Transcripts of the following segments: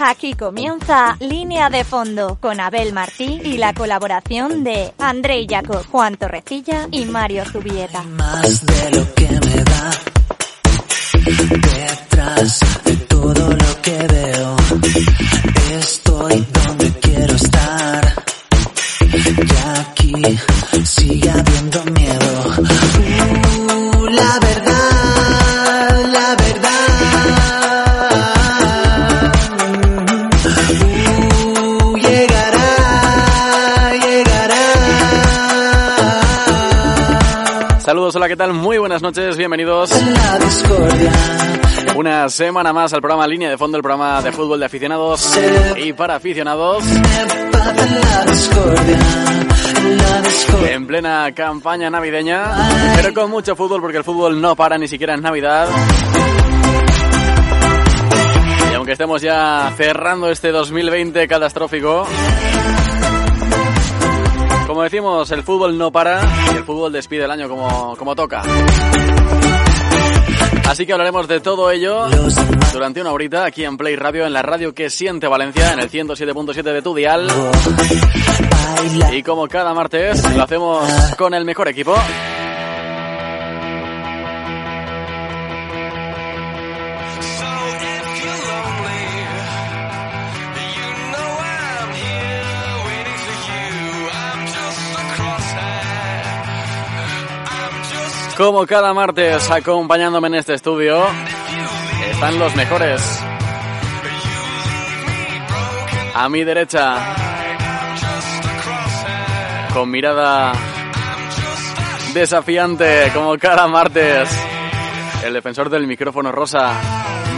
Aquí comienza Línea de Fondo con Abel Martí y la colaboración de André Jacob, Juan Torrecilla y Mario Zubieta. Más de lo que me da detrás de todo lo que. Hola, ¿qué tal? Muy buenas noches, bienvenidos. Una semana más al programa Línea de Fondo, el programa de fútbol de aficionados y para aficionados, en plena campaña navideña, pero con mucho fútbol porque el fútbol no para ni siquiera en Navidad. Y aunque estemos ya cerrando este 2020 catastrófico, como decimos, el fútbol no para y el fútbol despide el año como, como toca. Así que hablaremos de todo ello durante una horita aquí en Play Radio, en la radio que siente Valencia, en el 107.7 de tu dial. Y como cada martes, lo hacemos con el mejor equipo. Como cada martes, acompañándome en este estudio, están los mejores. A mi derecha, con mirada desafiante, como cada martes, el defensor del micrófono rosa,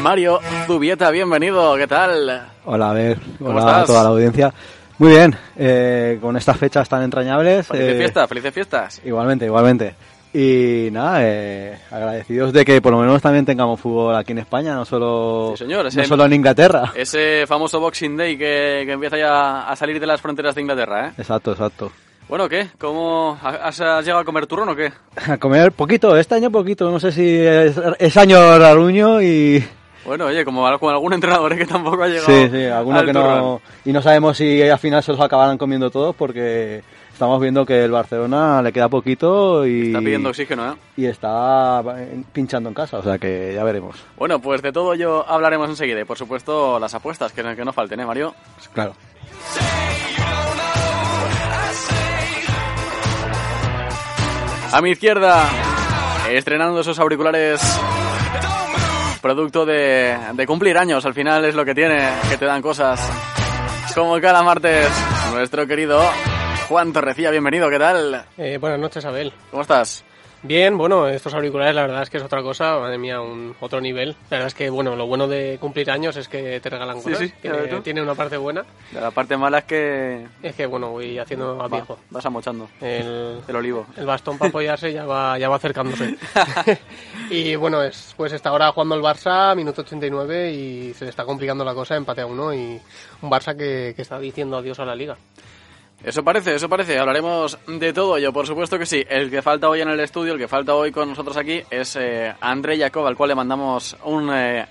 Mario Zubieta, bienvenido, ¿qué tal? Hola, a ver, ¿Cómo hola estás? a toda la audiencia. Muy bien, eh, con estas fechas tan entrañables. Felices eh, fiestas, felices fiestas. Igualmente, igualmente. Y nada, eh, agradecidos de que por lo menos también tengamos fútbol aquí en España, no solo, Sí, señor, no ese- solo en Inglaterra. Ese famoso Boxing Day que, que empieza ya a salir de las fronteras de Inglaterra, ¿eh? Exacto, exacto. Bueno, ¿qué? ¿Cómo has, has llegado a comer turrón o qué? A comer poquito, este año poquito, no sé si es, es año raruño y... Bueno, oye, como, como algún entrenador ¿eh? que tampoco ha llegado. Sí, sí, alguno al que turrón. no... Y no sabemos si al final se los acabarán comiendo todos porque estamos viendo que el Barcelona le queda poquito y... Está pidiendo oxígeno, ¿eh? y está pinchando en casa, o sea que ya veremos. Bueno, pues de todo ello hablaremos enseguida. Y por supuesto, las apuestas, que, que no falten, ¿eh, Mario? Claro. A mi izquierda, estrenando esos auriculares. Producto de, de cumplir años, al final es lo que tiene, que te dan cosas. Como cada martes, nuestro querido Juan Torrecilla, bienvenido, ¿qué tal? Eh, buenas noches, Abel. ¿Cómo estás? Bien, bueno, estos auriculares la verdad es que es otra cosa, madre mía, un otro nivel. La verdad es que, bueno, lo bueno de cumplir años es que te regalan Sí, cosas. sí, ves tiene, una parte buena, La parte mala es que es que, bueno, voy haciendo a va- viejo. vas amochando El, el olivo. el bastón para apoyarse ya va, ya va acercándose. y bueno, es, pues está ahora jugando el Barça, minuto 89, y se le está complicando la cosa, empate a uno, y un Barça que, que está diciendo adiós a la liga. Eso parece, eso parece. Hablaremos de todo ello, por supuesto que sí. El que falta hoy en el estudio, el que falta hoy con nosotros aquí es eh, André Jacob, al cual le mandamos un eh,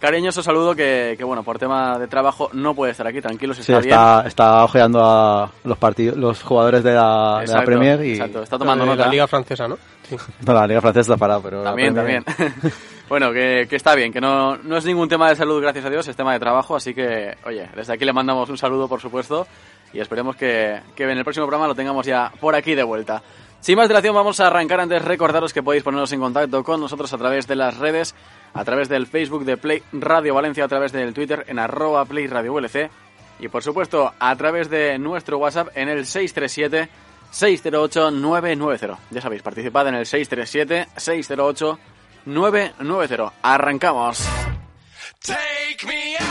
cariñoso saludo que, que, bueno, por tema de trabajo no puede estar aquí. Tranquilos, Sí, está, bien. está, está ojeando a los partidos, los jugadores de la, de la Exacto, Premier y exacto, está tomando De nota. La liga francesa, ¿no? Sí. no, la Liga Francesa está parada, pero También, también. bueno, que, que está bien, que no, no es ningún tema de salud, gracias a Dios, es tema de trabajo, así que, oye, desde aquí le mandamos un saludo, por supuesto, y esperemos que, que en el próximo programa lo tengamos ya por aquí de vuelta. Sin más dilación, vamos a arrancar antes. Recordaros que podéis poneros en contacto con nosotros a través de las redes, a través del Facebook de Play Radio Valencia, a través del Twitter en arroba Play Radio VLC, y por supuesto a través de nuestro WhatsApp en el 637 608-990. Ya sabéis, participad en el 637-608-990. Arrancamos. take me out.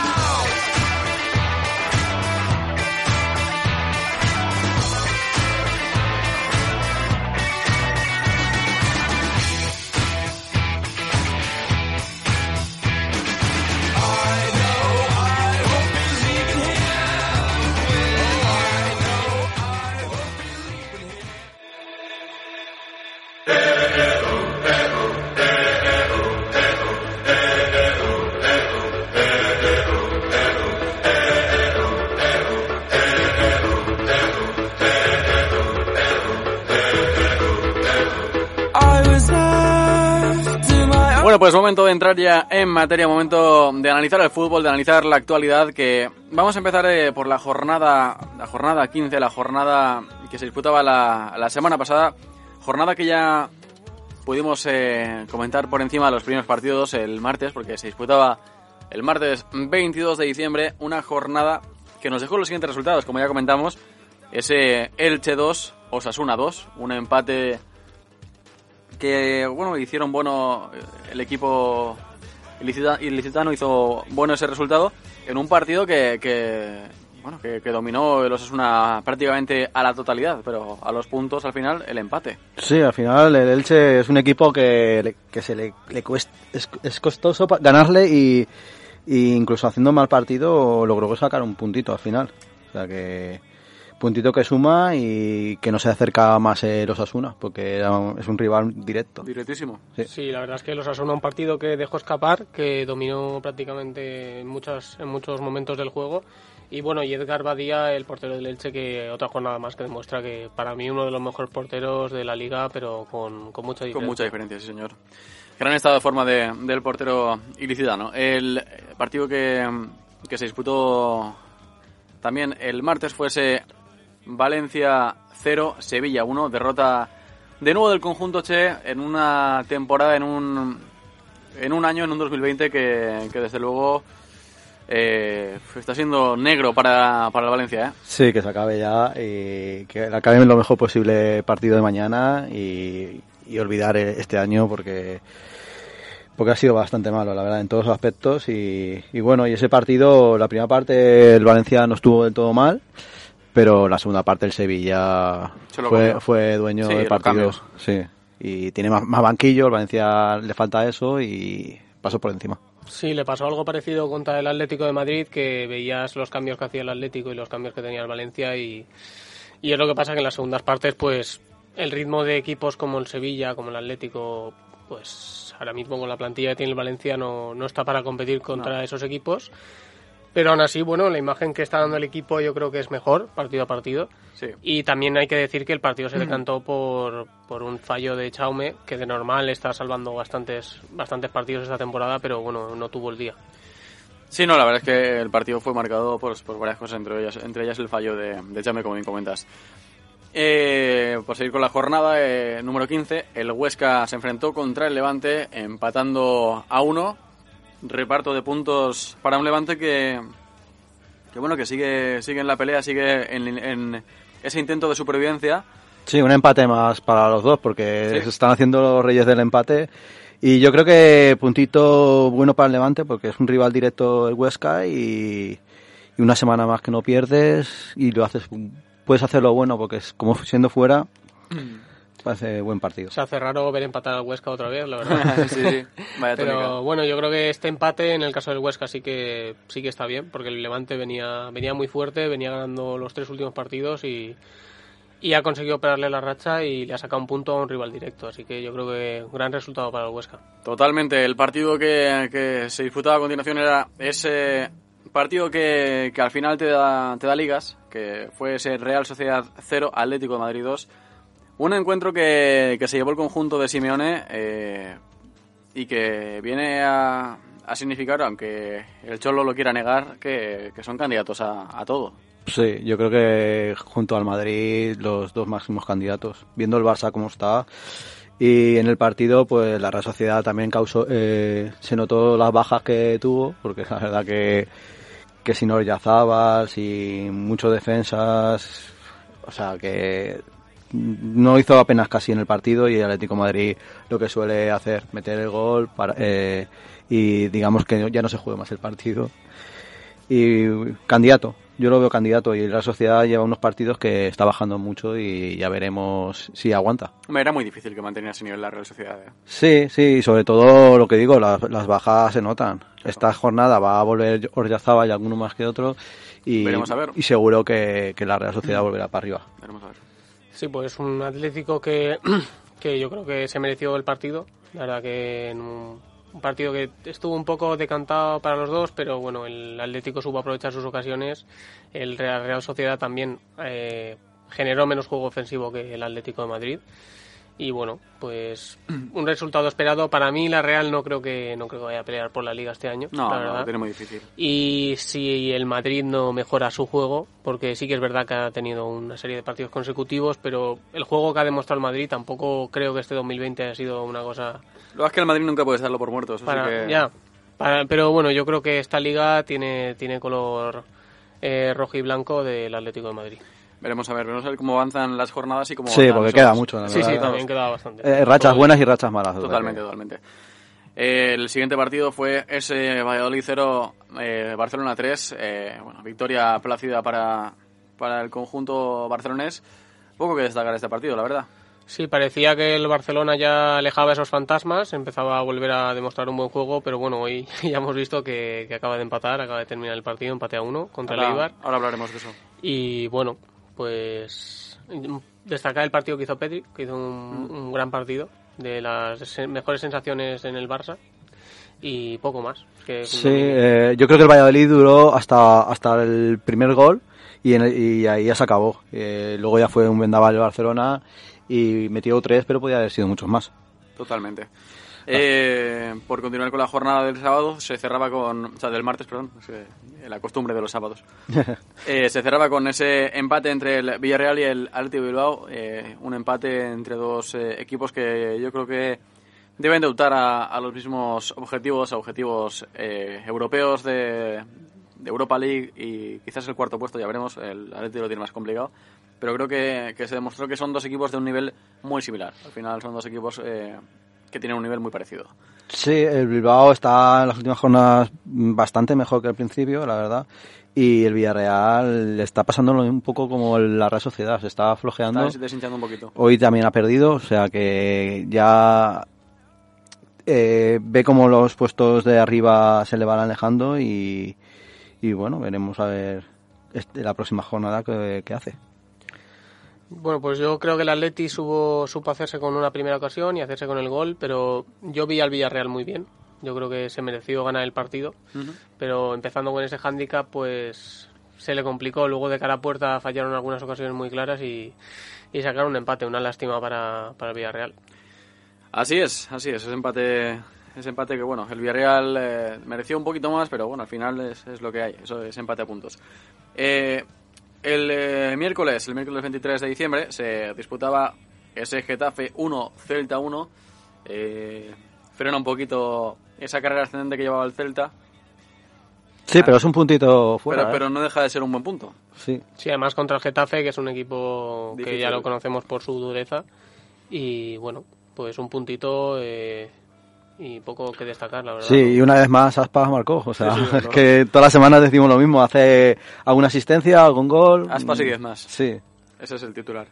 Pues momento de entrar ya en materia, momento de analizar el fútbol, de analizar la actualidad, que vamos a empezar eh, por la jornada, la jornada 15, la jornada que se disputaba la, semana pasada, jornada que ya pudimos eh, comentar por encima de los primeros partidos el martes, porque se disputaba el martes 22 de diciembre, una jornada que nos dejó los siguientes resultados, como ya comentamos, ese Elche 2, Osasuna 2, un empate que bueno hicieron bueno eh, el equipo ilicita- ilicitano hizo bueno ese resultado en un partido que, que, bueno que, que dominó el Osasuna prácticamente a la totalidad pero a los puntos al final el empate Sí, al final el Elche es un equipo que, que se le, le cuesta, es, es costoso ganarle y, y incluso haciendo mal partido logró sacar un puntito al final. O sea que puntito que suma y que no se acerca más el Osasuna porque era un- es un rival directo. directísimo Sí. Sí, la verdad es que los Asuna un partido que dejó escapar, que dominó prácticamente en, muchas, en muchos momentos del juego. Y bueno, y Edgar Badía, el portero del Elche, que otra jornada más que demuestra que para mí uno de los mejores porteros de la liga, pero con, con mucha diferencia. con mucha diferencia sí señor gran estado de forma de- del portero ilicitano el partido que, que se disputó también el martes fue ese Valencia 0, Sevilla 1, derrota de nuevo del conjunto Che en una temporada, en un, en un año, en un 2020 que, que desde luego eh, está siendo negro para, para el Valencia. ¿eh? Sí, que se acabe ya y que acabe lo mejor posible partido de mañana y, olvidar este año porque porque ha sido bastante malo, la verdad, en todos los aspectos y, y bueno, y ese partido, la primera parte el Valencia no estuvo del todo mal, pero la segunda parte el Sevilla fue, fue dueño Sí, del partido, sí, y tiene más, más banquillo, el Valencia le falta eso y pasó por encima. Sí, le pasó algo parecido contra el Atlético de Madrid, que veías los cambios que hacía el Atlético y los cambios que tenía el Valencia y, y es lo que pasa que en las segundas partes, pues el ritmo de equipos como el Sevilla, como el Atlético, pues ahora mismo con la plantilla que tiene el Valencia no, no está para competir contra esos equipos. Pero aún así, bueno, la imagen que está dando el equipo yo creo que es mejor, partido a partido. Sí. Y también hay que decir que el partido se decantó por, por un fallo de Chaume, que de normal está salvando bastantes, bastantes partidos esta temporada, pero bueno, no tuvo el día. Sí, no, la verdad es que el partido fue marcado por, por varias cosas, entre ellas, entre ellas el fallo de, de Chame, como bien comentas. Eh, por seguir con la jornada, eh, número 15, el Huesca se enfrentó contra el Levante, empatando a uno. Reparto de puntos para un Levante que, que bueno, que sigue, sigue en la pelea, sigue en, en ese intento de supervivencia. Sí, un empate más para los dos porque Sí. se están haciendo los reyes del empate. Y yo creo que puntito bueno para el Levante porque es un rival directo el Huesca y, y una semana más que no pierdes y lo haces puedes hacerlo bueno porque es como siendo fuera parece buen partido. Se hace raro ver empatar al Huesca otra vez, la verdad. sí, sí, vaya tónica. Pero bueno, yo creo que este empate en el caso del Huesca sí que sí que está bien, porque el Levante venía venía muy fuerte, venía ganando los tres últimos partidos y, y ha conseguido operarle la racha y le ha sacado un punto a un rival directo, así que yo creo que un gran resultado para el Huesca. Totalmente. El partido que, que se disputaba a continuación era ese partido que, que al final te da, te da ligas, que fue ese Real Sociedad 0, Atlético de Madrid 2. Un encuentro que, que se llevó el conjunto de Simeone eh, y que viene a, significar, aunque el Cholo lo quiera negar, que, que son candidatos a, a todo. Sí, yo creo que junto al Madrid los dos máximos candidatos. Viendo el Barça como está y en el partido, pues la Real Sociedad también causó, eh, se notó las bajas que tuvo, porque la verdad que, que sin Oryazábal, sin muchos defensas, o sea que no hizo apenas casi en el partido y el Atlético de Madrid lo que suele hacer, meter el gol para, eh, y digamos que ya no se juega más el partido. Y candidato, yo lo veo candidato y la sociedad lleva unos partidos que está bajando mucho y ya veremos si aguanta. Era muy difícil que manteniera ese nivel la Real Sociedad. ¿eh? Sí, sí, sobre todo lo que digo, las, las bajas se notan. Esta jornada va a volver Oryazábal y alguno más que otro y, Veremos a ver. y seguro que, que la Real Sociedad volverá para arriba. Veremos a ver. Sí, pues un Atlético que, que yo creo que se mereció el partido. La verdad que en un, partido que estuvo un poco decantado para los dos, pero bueno, el Atlético supo aprovechar sus ocasiones. El Real, Real Sociedad también eh, generó menos juego ofensivo que el Atlético de Madrid. Y bueno, pues un resultado esperado. Para mí la Real no creo que no creo que vaya a pelear por la Liga este año, No, la verdad. tiene muy difícil. Y si el Madrid no mejora su juego, porque sí que es verdad que ha tenido una serie de partidos consecutivos, pero el juego que ha demostrado el Madrid tampoco creo que este 2020 haya sido una cosa Lo es que el Madrid nunca puede darlo por muerto. Eso sí que- ya. Para- pero bueno, yo creo que esta liga tiene tiene color eh, rojo y blanco del Atlético de Madrid. Veremos a ver, veremos a ver cómo avanzan las jornadas y cómo Sí, avanzan porque queda mucho, la Sí, sí, también queda bastante. Eh, rachas buenas y rachas malas. Totalmente, totalmente. Eh, el siguiente partido fue ese Valladolid 0, eh, Barcelona 3. eh, bueno, victoria plácida para, para el conjunto barcelonés. Poco que destacar este partido, la verdad. Sí, parecía que el Barcelona ya alejaba esos fantasmas, empezaba a volver a demostrar un buen juego, pero bueno, hoy ya hemos visto que, que acaba de empatar, acaba de terminar el partido, empate a uno contra el Eibar. ahora hablaremos de eso. Y bueno, pues destacar el partido que hizo Pedri, que hizo un, Mm. un gran partido, de las mejores sensaciones en el Barça y poco más. Que Sí, eh, yo creo que el Valladolid duró hasta, hasta el primer gol y, en el- y ahí ya se acabó. Eh, luego ya fue un vendaval el Barcelona y metió tres, pero podía haber sido muchos más. Totalmente. Eh, por continuar con la jornada del sábado, se cerraba con. O sea, del martes, perdón. es que, la costumbre de los sábados. Eh, se cerraba con ese empate entre el Villarreal y el de Bilbao. eh, un empate entre dos eh, equipos que yo creo que deben de optar a, a los mismos objetivos, a objetivos eh, europeos de, de Europa League y quizás el cuarto puesto, ya veremos. El Atlético lo tiene más complicado. Pero creo que, que se demostró que son dos equipos de un nivel muy similar. Al final son dos equipos eh, que tienen un nivel muy parecido. Sí, el Bilbao está en las últimas jornadas bastante mejor que al principio, la verdad. Y el Villarreal está pasando un poco como la Real Sociedad, se está flojeando. Está deshinchando un poquito. Hoy también ha perdido, o sea que ya eh, ve como los puestos de arriba se le van alejando y, y bueno, veremos a ver este- la próxima jornada que, que hace. Bueno, pues yo creo que el Atleti supo, supo hacerse con una primera ocasión y hacerse con el gol, pero yo vi al Villarreal muy bien. Yo creo que se mereció ganar el partido, pero empezando con ese hándicap, pues se le complicó. Luego de cara a puerta fallaron algunas ocasiones muy claras y, y sacaron un empate, una lástima para, para el Villarreal. Así es, así es. Ese empate, ese empate que, bueno, el Villarreal eh, mereció un poquito más, pero bueno, al final es, es lo que hay. Eso es empate a puntos. Eh, el eh, miércoles, el miércoles 23 de diciembre, se disputaba ese Getafe 1, Celta 1. Eh, frena un poquito esa carrera ascendente que llevaba el Celta, Sí, pero es un puntito fuera. pero, ¿eh? pero no deja de ser un buen punto. Sí. Sí, además contra el Getafe, que es un equipo que ya lo conocemos por su dureza. Y bueno, pues un puntito eh, y poco que destacar, la verdad. Sí, y una vez más Aspas marcó. O sea, Sí, sí, es claro. que todas las semanas decimos lo mismo. Hace alguna asistencia, algún gol. Aspas y diez más. Sí. Ese es el titular.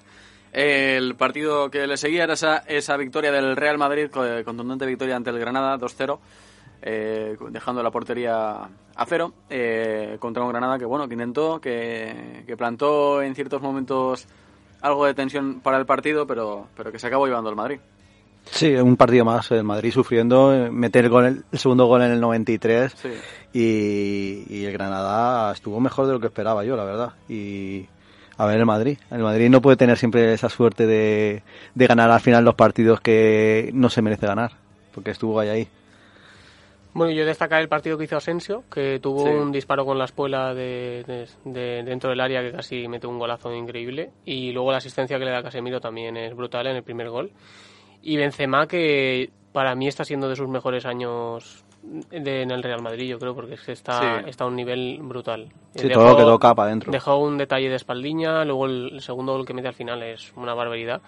El partido que le seguía era esa, esa victoria del Real Madrid, eh, contundente victoria ante el Granada, 2-0, eh, dejando la portería a cero, eh, contra un Granada que, bueno, que intentó, que, que plantó en ciertos momentos algo de tensión para el partido, pero, pero que se acabó llevando el Madrid. Sí, un partido más. El Madrid sufriendo, eh, meter el, gol- el segundo gol en el 93. Sí. Y, y el Granada estuvo mejor de lo que esperaba yo, la verdad. Y a ver el Madrid. El Madrid no puede tener siempre esa suerte de, de ganar al final los partidos que no se merece ganar. Porque estuvo ahí ahí. Bueno, yo destacar el partido que hizo Asensio, que tuvo Sí. un disparo con la espuela de, de- de dentro del área que casi mete un golazo increíble. Y luego la asistencia que le da Casemiro también es brutal en el primer gol. Y Benzema, que para mí está siendo de sus mejores años de- en el Real Madrid, yo creo, porque es que está, Sí. está a un nivel brutal. Sí, todo lo que toca para adentro. Dejó un detalle de espaldiña, luego el, el segundo gol que mete al final es una barbaridad.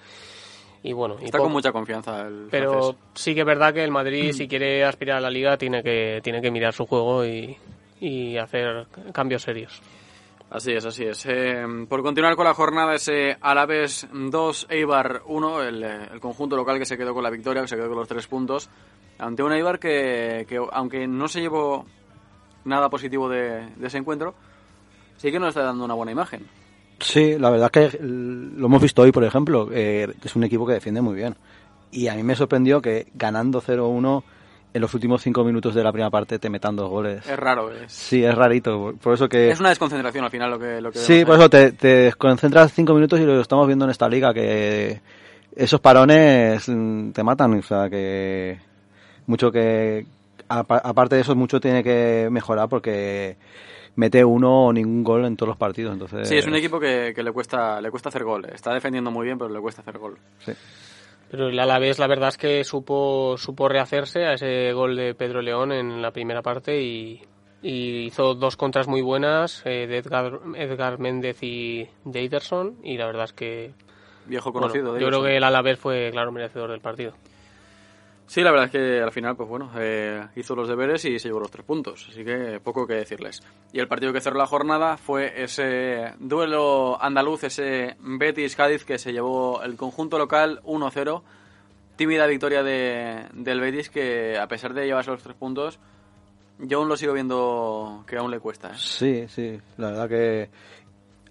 Y bueno, y Está poco- con mucha confianza el pero francés. sí que es verdad que el. Madrid, si quiere aspirar a la liga, tiene que, tiene que mirar su juego y, y hacer cambios serios. Así es, así es. Eh, por continuar con la jornada, ese Alavés 2, Eibar 1, el, eh, el conjunto local que se quedó con la victoria, que se quedó con los tres puntos, ante un Eibar que, que aunque no se llevó nada positivo de, de ese encuentro, sí que nos está dando una buena imagen. Sí, la verdad es que lo hemos visto hoy, por ejemplo. eh, es un equipo que defiende muy bien. Y a mí me sorprendió que ganando 0-1 en los últimos cinco minutos de la primera parte te metan dos goles. Es raro, es, Sí, es rarito. Por eso que... es una desconcentración al final lo que, lo que Sí, por eso te, te desconcentras cinco minutos y lo estamos viendo en esta liga que, esos parones mm, te matan, o sea que mucho que apa- aparte de eso mucho tiene que mejorar porque mete uno o ningún gol en todos los partidos, entonces Sí, es un equipo que, que le cuesta le cuesta hacer gol. Está defendiendo muy bien, pero le cuesta hacer gol. sí. Pero el Alavés la verdad es que supo, supo rehacerse a ese gol de Pedro León en la primera parte y, y hizo dos contras muy buenas eh, de Edgar, Edgar Méndez y de Ederson y la verdad es que Viejo bueno, conocido. de yo creo que el Alavés fue claro merecedor del partido. Sí, la verdad es que al final, pues bueno, eh, hizo los deberes y se llevó los tres puntos, así que poco que decirles. Y el partido que cerró la jornada fue ese duelo andaluz, ese Betis-Cádiz que se llevó el conjunto local 1-0. Tímida victoria de, del Betis que a pesar de llevarse los tres puntos, yo aún lo sigo viendo que aún le cuesta. ¿eh? Sí, sí, la verdad que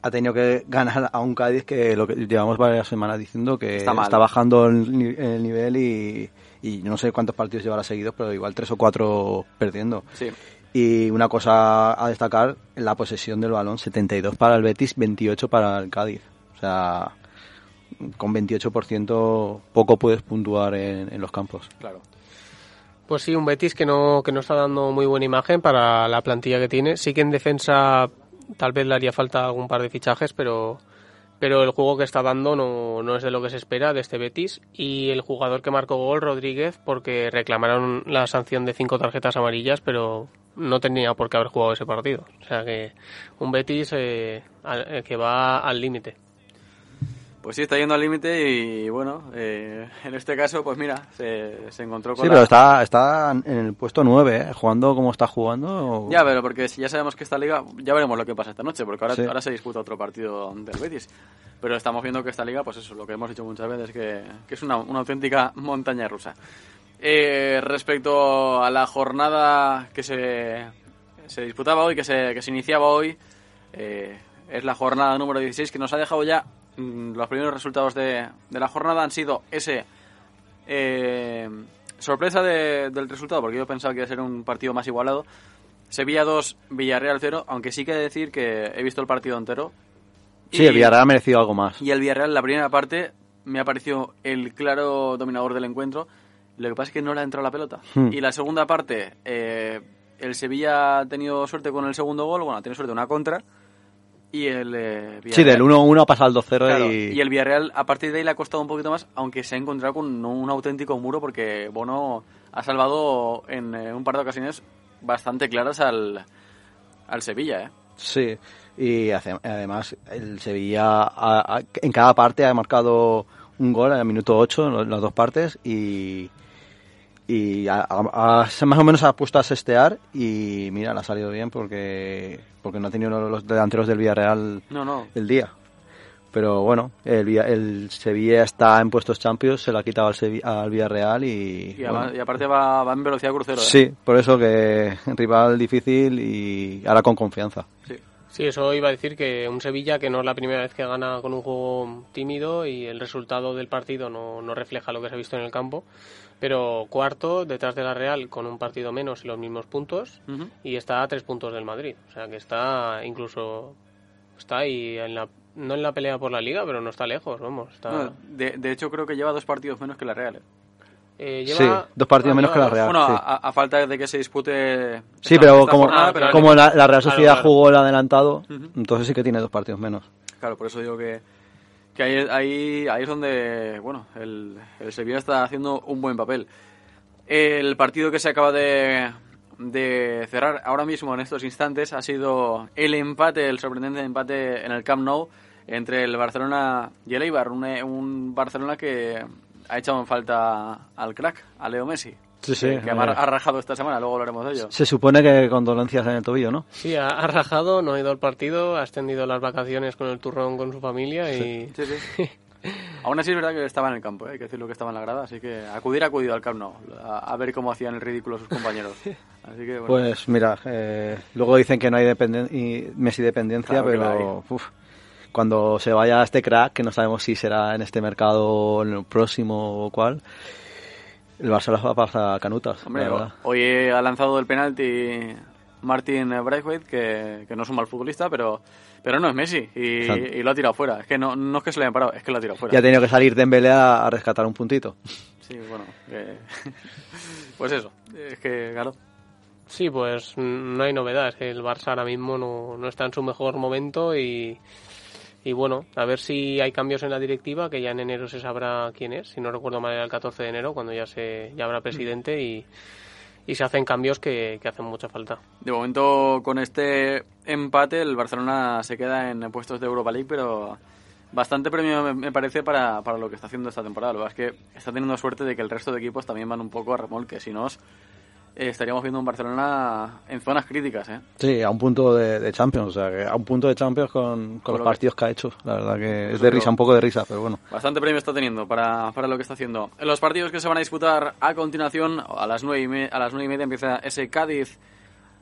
ha tenido que ganar a un Cádiz que lo que llevamos varias semanas diciendo que Está está, bajando el, el nivel y, y no sé cuántos partidos llevará seguidos, pero igual tres o cuatro perdiendo. Sí. Y una cosa a destacar, la posesión del balón, 72 para el Betis, 28 para el Cádiz. O sea, con 28% poco puedes puntuar en, en los campos. Claro. Pues sí, un Betis que no, que no está dando muy buena imagen para la plantilla que tiene. Sí que en defensa tal vez le haría falta algún par de fichajes, pero, pero el juego que está dando no, no es de lo que se espera de este Betis. Y el jugador que marcó gol, Rodríguez, porque reclamaron la sanción de cinco tarjetas amarillas, pero no tenía por qué haber jugado ese partido. O sea que un Betis eh, eh, que va al límite. Pues sí, está yendo al límite y bueno, eh, en este caso, pues mira, se, se encontró con Sí, la- pero está, está en el puesto 9, ¿eh? jugando como está jugando. Ya, pero porque si ya sabemos que esta liga, ya veremos lo que pasa esta noche, porque ahora, Sí. ahora se disputa otro partido del Betis. Pero estamos viendo que esta liga, pues eso, lo que hemos dicho muchas veces, que, que es una, una auténtica montaña rusa. Eh, respecto a la jornada que se, se disputaba hoy, que se, que se iniciaba hoy, eh, es la jornada número 16, que nos ha dejado ya los primeros resultados de, de la jornada. Han sido ese eh, sorpresa de- del resultado, porque yo pensaba que iba a ser un partido más igualado. Sevilla 2, Villarreal 0, aunque sí que decir que he visto el partido entero. Sí, Y- el Villarreal ha merecido algo más. Y el Villarreal, la primera parte, me ha parecido el claro dominador del encuentro. Lo que pasa es que no le ha entrado la pelota. Hmm. Y la segunda parte, eh, el Sevilla ha tenido suerte con el segundo gol, bueno, ha tenido suerte una contra. Y el eh, Sí, del 1-1 ha pasado al 2-0 Claro, y... y el Villarreal a partir de ahí le ha costado un poquito más, aunque se ha encontrado con un auténtico muro porque Bono ha salvado en eh, un par de ocasiones bastante claras al, al Sevilla, ¿eh? Sí, y hace- además el Sevilla ha- ha- en cada parte ha marcado un gol en el minuto 8 en las dos partes y, y ha- ha- ha- más o menos ha puesto a sestear y mira, le ha salido bien porque, porque no ha tenido los delanteros del Villarreal No, no. el día. Pero bueno, el, el Sevilla está en puestos champions, se lo ha quitado al, Sevi- al Villarreal y... Y, bueno, y aparte va, va en velocidad crucero, ¿eh? Sí, por eso que rival difícil y ahora con confianza. Sí. Sí, eso iba a decir que un Sevilla que no es la primera vez que gana con un juego tímido y el resultado del partido no, no refleja lo que se ha visto en el campo. Pero cuarto, detrás de la Real, con un partido menos y los mismos puntos, Ujú. y está a tres puntos del Madrid. O sea que está incluso. Está ahí en la. No en la pelea por la liga, pero no está lejos, vamos. Está, No, de, de hecho, creo que lleva dos partidos menos que la Real. ¿eh? eh, Sí, lleva- dos partidos ah, menos que la Real. Bueno, sí. a, a falta de que se dispute. Sí, esta- pero esta como, jornada, pero- como la, la Real Claro, Sociedad claro. jugó el adelantado, Ujú. entonces sí que tiene dos partidos menos. Claro, por eso digo que, que ahí, ahí, ahí es donde, bueno, el, el Sevilla está haciendo un buen papel. El partido que se acaba de, de cerrar ahora mismo en estos instantes ha sido el empate, el sorprendente empate en el Camp Nou entre el Barcelona y el Eibar, un, un Barcelona que ha echado en falta al crack, a Leo Messi. Sí, sí, Que, que ha, ha rajado esta semana, luego hablaremos de ello. Se supone que condolencias en el tobillo, ¿no? Sí, ha, ha rajado, no ha ido al partido, ha extendido las vacaciones con el turrón con su familia y. Sí, sí. Aún así es verdad que estaba en el campo, ¿eh? hay que decirlo que estaba en la grada, así que acudir, acudido al Camp Nou, a, a ver cómo hacían el ridículo sus compañeros. Así que, bueno, Pues mira, eh, luego dicen que no hay dependen y Messi dependencia, Claro pero uf, cuando se vaya este crack, que no sabemos si será en este mercado o en el próximo o cuál, el Barça las va a pasar canutas. hombre, la hoy ha lanzado el penalti Martin Braithwaite, que, que no es un mal futbolista, pero, pero no es Messi y, lo ha tirado fuera. Es que no, no es que se le hayan parado, es que lo ha tirado fuera. Ya ha tenido que salir Dembélé a, a rescatar un puntito. Sí, bueno, pues eso, es que claro. Sí, pues no hay novedad. Es que el Barça ahora mismo no, no está en su mejor momento y, y bueno, a ver si hay cambios en la directiva, que ya en enero se sabrá quién es. Si no recuerdo mal, era el 14 de enero, cuando ya se ya habrá presidente y, y se hacen cambios que, que hacen mucha falta. De momento, con este empate, el Barcelona se queda en puestos de Europa League, pero bastante premio me, me parece para, para lo que está haciendo esta temporada. Lo que es que está teniendo suerte de que el resto de equipos también van un poco a remolque. Si no, eh, estaríamos viendo un Barcelona en zonas críticas, ¿eh? Sí, a un punto de, de Champions, o sea, que a un punto de Champions con, con lo los que- partidos que ha hecho. La verdad que es de risa, un poco de risa, pero bueno. Bastante premio está teniendo para, para lo que está haciendo. En los partidos que se van a disputar a continuación, a las nueve y, me- a las nueve y media empieza ese Cádiz.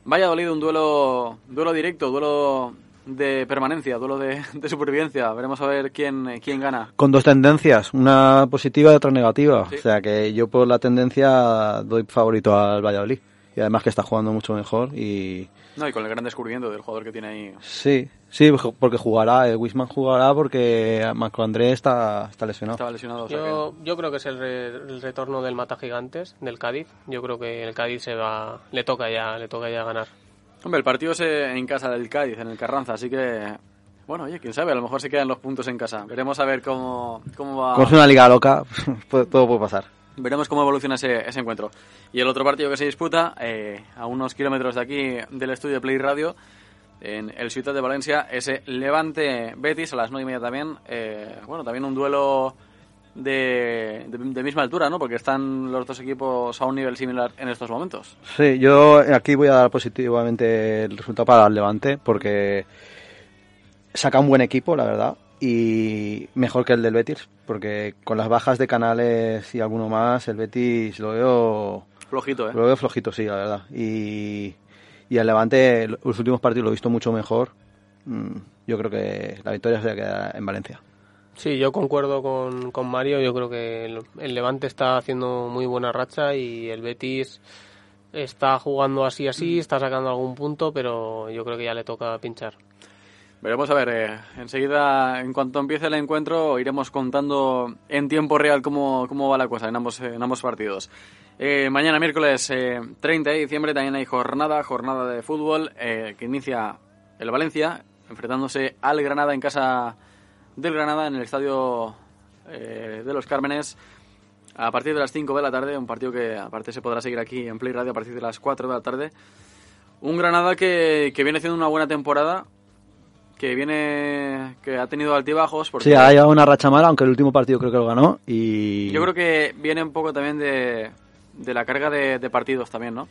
Valladolid, un duelo, duelo directo, duelo de permanencia, duelo de, de supervivencia. Veremos a ver quién, quién gana. Con dos tendencias, una positiva y otra negativa. Sí. O sea que yo por la tendencia doy favorito al Valladolid. Y además que está jugando mucho mejor y No, y con el gran descubrimiento del jugador que tiene ahí. sí, sí, porque jugará, el Wisman jugará porque Marco Andrés está, está lesionado. Estaba lesionado. o sea Yo, yo creo que es el, re- el retorno del Mata Gigantes, del Cádiz. Yo creo que el Cádiz se va, le toca ya, le toca ya ganar. Hombre, el partido es eh, en casa del Cádiz, en el Carranza, así que... Bueno, oye, quién sabe, a lo mejor se quedan los puntos en casa. Veremos a ver cómo, cómo va... Como es una liga loca, todo puede pasar. Veremos cómo evoluciona ese, ese encuentro. Y el otro partido que se disputa, eh, a unos kilómetros de aquí del estudio de Play Radio, en el Ciutat de Valencia, ese Levante Betis a las 9 y media también. Eh, bueno, también un duelo de, de, de misma altura, ¿no? Porque están los dos equipos a un nivel similar en estos momentos. Sí, yo aquí voy a dar positivamente el resultado para el Levante porque saca un buen equipo, la verdad, y mejor que el del Betis, porque con las bajas de Canales y alguno más, el Betis lo veo, Flojito, ¿eh? lo veo flojito, sí, la verdad. Y, y el Levante, los últimos partidos lo he visto mucho mejor. Mm, Yo creo que la victoria se queda en Valencia. Sí, yo concuerdo con, con Mario. Yo creo que el, el Levante está haciendo muy buena racha y el Betis está jugando así así, está sacando algún punto, pero yo creo que ya le toca pinchar. Veremos a ver, eh, enseguida, en cuanto empiece el encuentro, iremos contando en tiempo real cómo, cómo va la cosa en ambos, en ambos partidos. Eh, mañana, miércoles eh, 30 de diciembre, también hay jornada, jornada de fútbol, eh, que inicia el Valencia, enfrentándose al Granada en casa del Granada, en el estadio eh, de los Cármenes, a partir de las 5 de la tarde, un partido que aparte se podrá seguir aquí en Play Radio a partir de las 4 de la tarde. Un Granada que, que viene haciendo una buena temporada, que viene que ha tenido altibajos porque Sí, ha llevado una racha mala, aunque el último partido creo que lo ganó. Y yo creo que viene un poco también de, de la carga de, de partidos también, ¿no?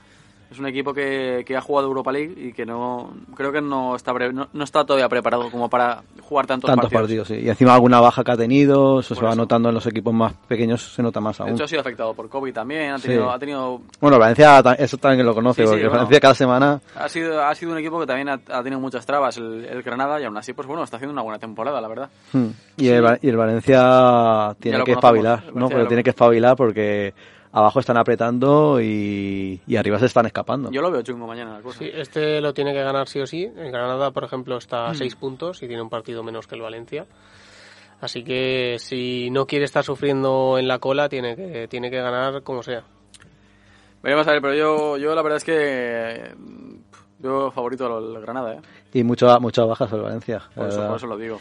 Es un equipo que, que ha jugado Europa League y que no creo que no está pre- no, no está todavía preparado como para jugar tantos, tantos partidos. sí. Y encima alguna baja que ha tenido, eso Por se va notando en los equipos más pequeños, se nota más De aún. hecho ha sido afectado por COVID también, ha tenido, Sí. ha tenido Bueno, Valencia, eso también lo conoce, Sí, porque bueno. Valencia cada semana... ha sido ha sido un equipo que también ha, ha tenido muchas trabas el, el Granada y aún así pues bueno está haciendo una buena temporada la verdad. Hmm. Y, el, y el Valencia tiene que conocemos, espabilar, ¿no? Pero tiene que espabilar porque abajo están apretando y, y arriba se están escapando. Yo lo veo chungo mañana la cosa. Sí, este lo tiene que ganar sí o sí. El Granada, por ejemplo, está a seis puntos y tiene un partido menos que el Valencia. Así que si no quiere estar sufriendo en la cola, tiene que, tiene que ganar como sea. Veremos a ver, pero yo, yo la verdad es que mm, yo favorito al Granada, ¿eh? Y mucho, muchas bajas el Valencia. Por eso, por eso lo digo.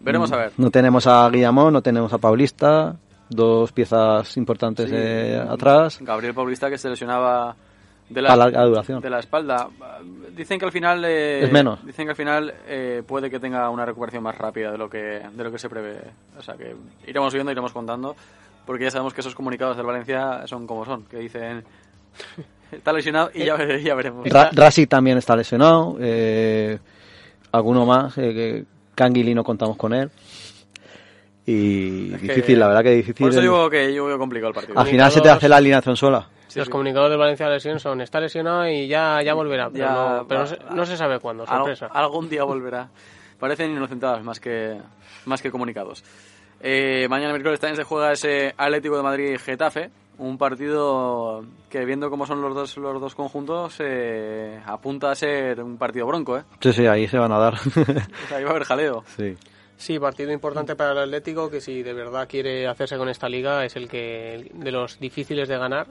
Veremos a ver. No tenemos a Guillamón, no tenemos a Paulista, dos piezas importantes Sí. eh, atrás. Gabriel Paulista que se lesionaba de la, larga duración. de la espalda. Dicen que al final eh, Es menos. Dicen que al final eh, puede que tenga una recuperación más rápida de lo que de lo que se prevé. O sea que iremos viendo, iremos contando, porque ya sabemos que esos comunicados del Valencia son como son, que dicen está lesionado y ya, vere- ya veremos. Ra- Rasi también está lesionado. eh, alguno más. Eh, que Canguili no contamos con él. Y Es que- difícil, la verdad que difícil. Por eso digo que yo veo complicado el partido. Al final se te hace la alineación sola. Sí, Los sí. comunicados del Valencia de lesión son está lesionado y ya, ya volverá, pero, Ya no, pero no, se, va- no se sabe cuándo, Al- sorpresa. algún día volverá. Parecen inocentados más que, más que comunicados. Eh, mañana miércoles también se juega ese Atlético de Madrid-Getafe. un partido que viendo cómo son los dos los dos conjuntos eh, apunta a ser un partido bronco, ¿eh? Sí, sí, ahí se van a dar. O sea, ahí va a haber jaleo. sí. Sí, partido importante para el Atlético que si de verdad quiere hacerse con esta liga es el que de los difíciles de ganar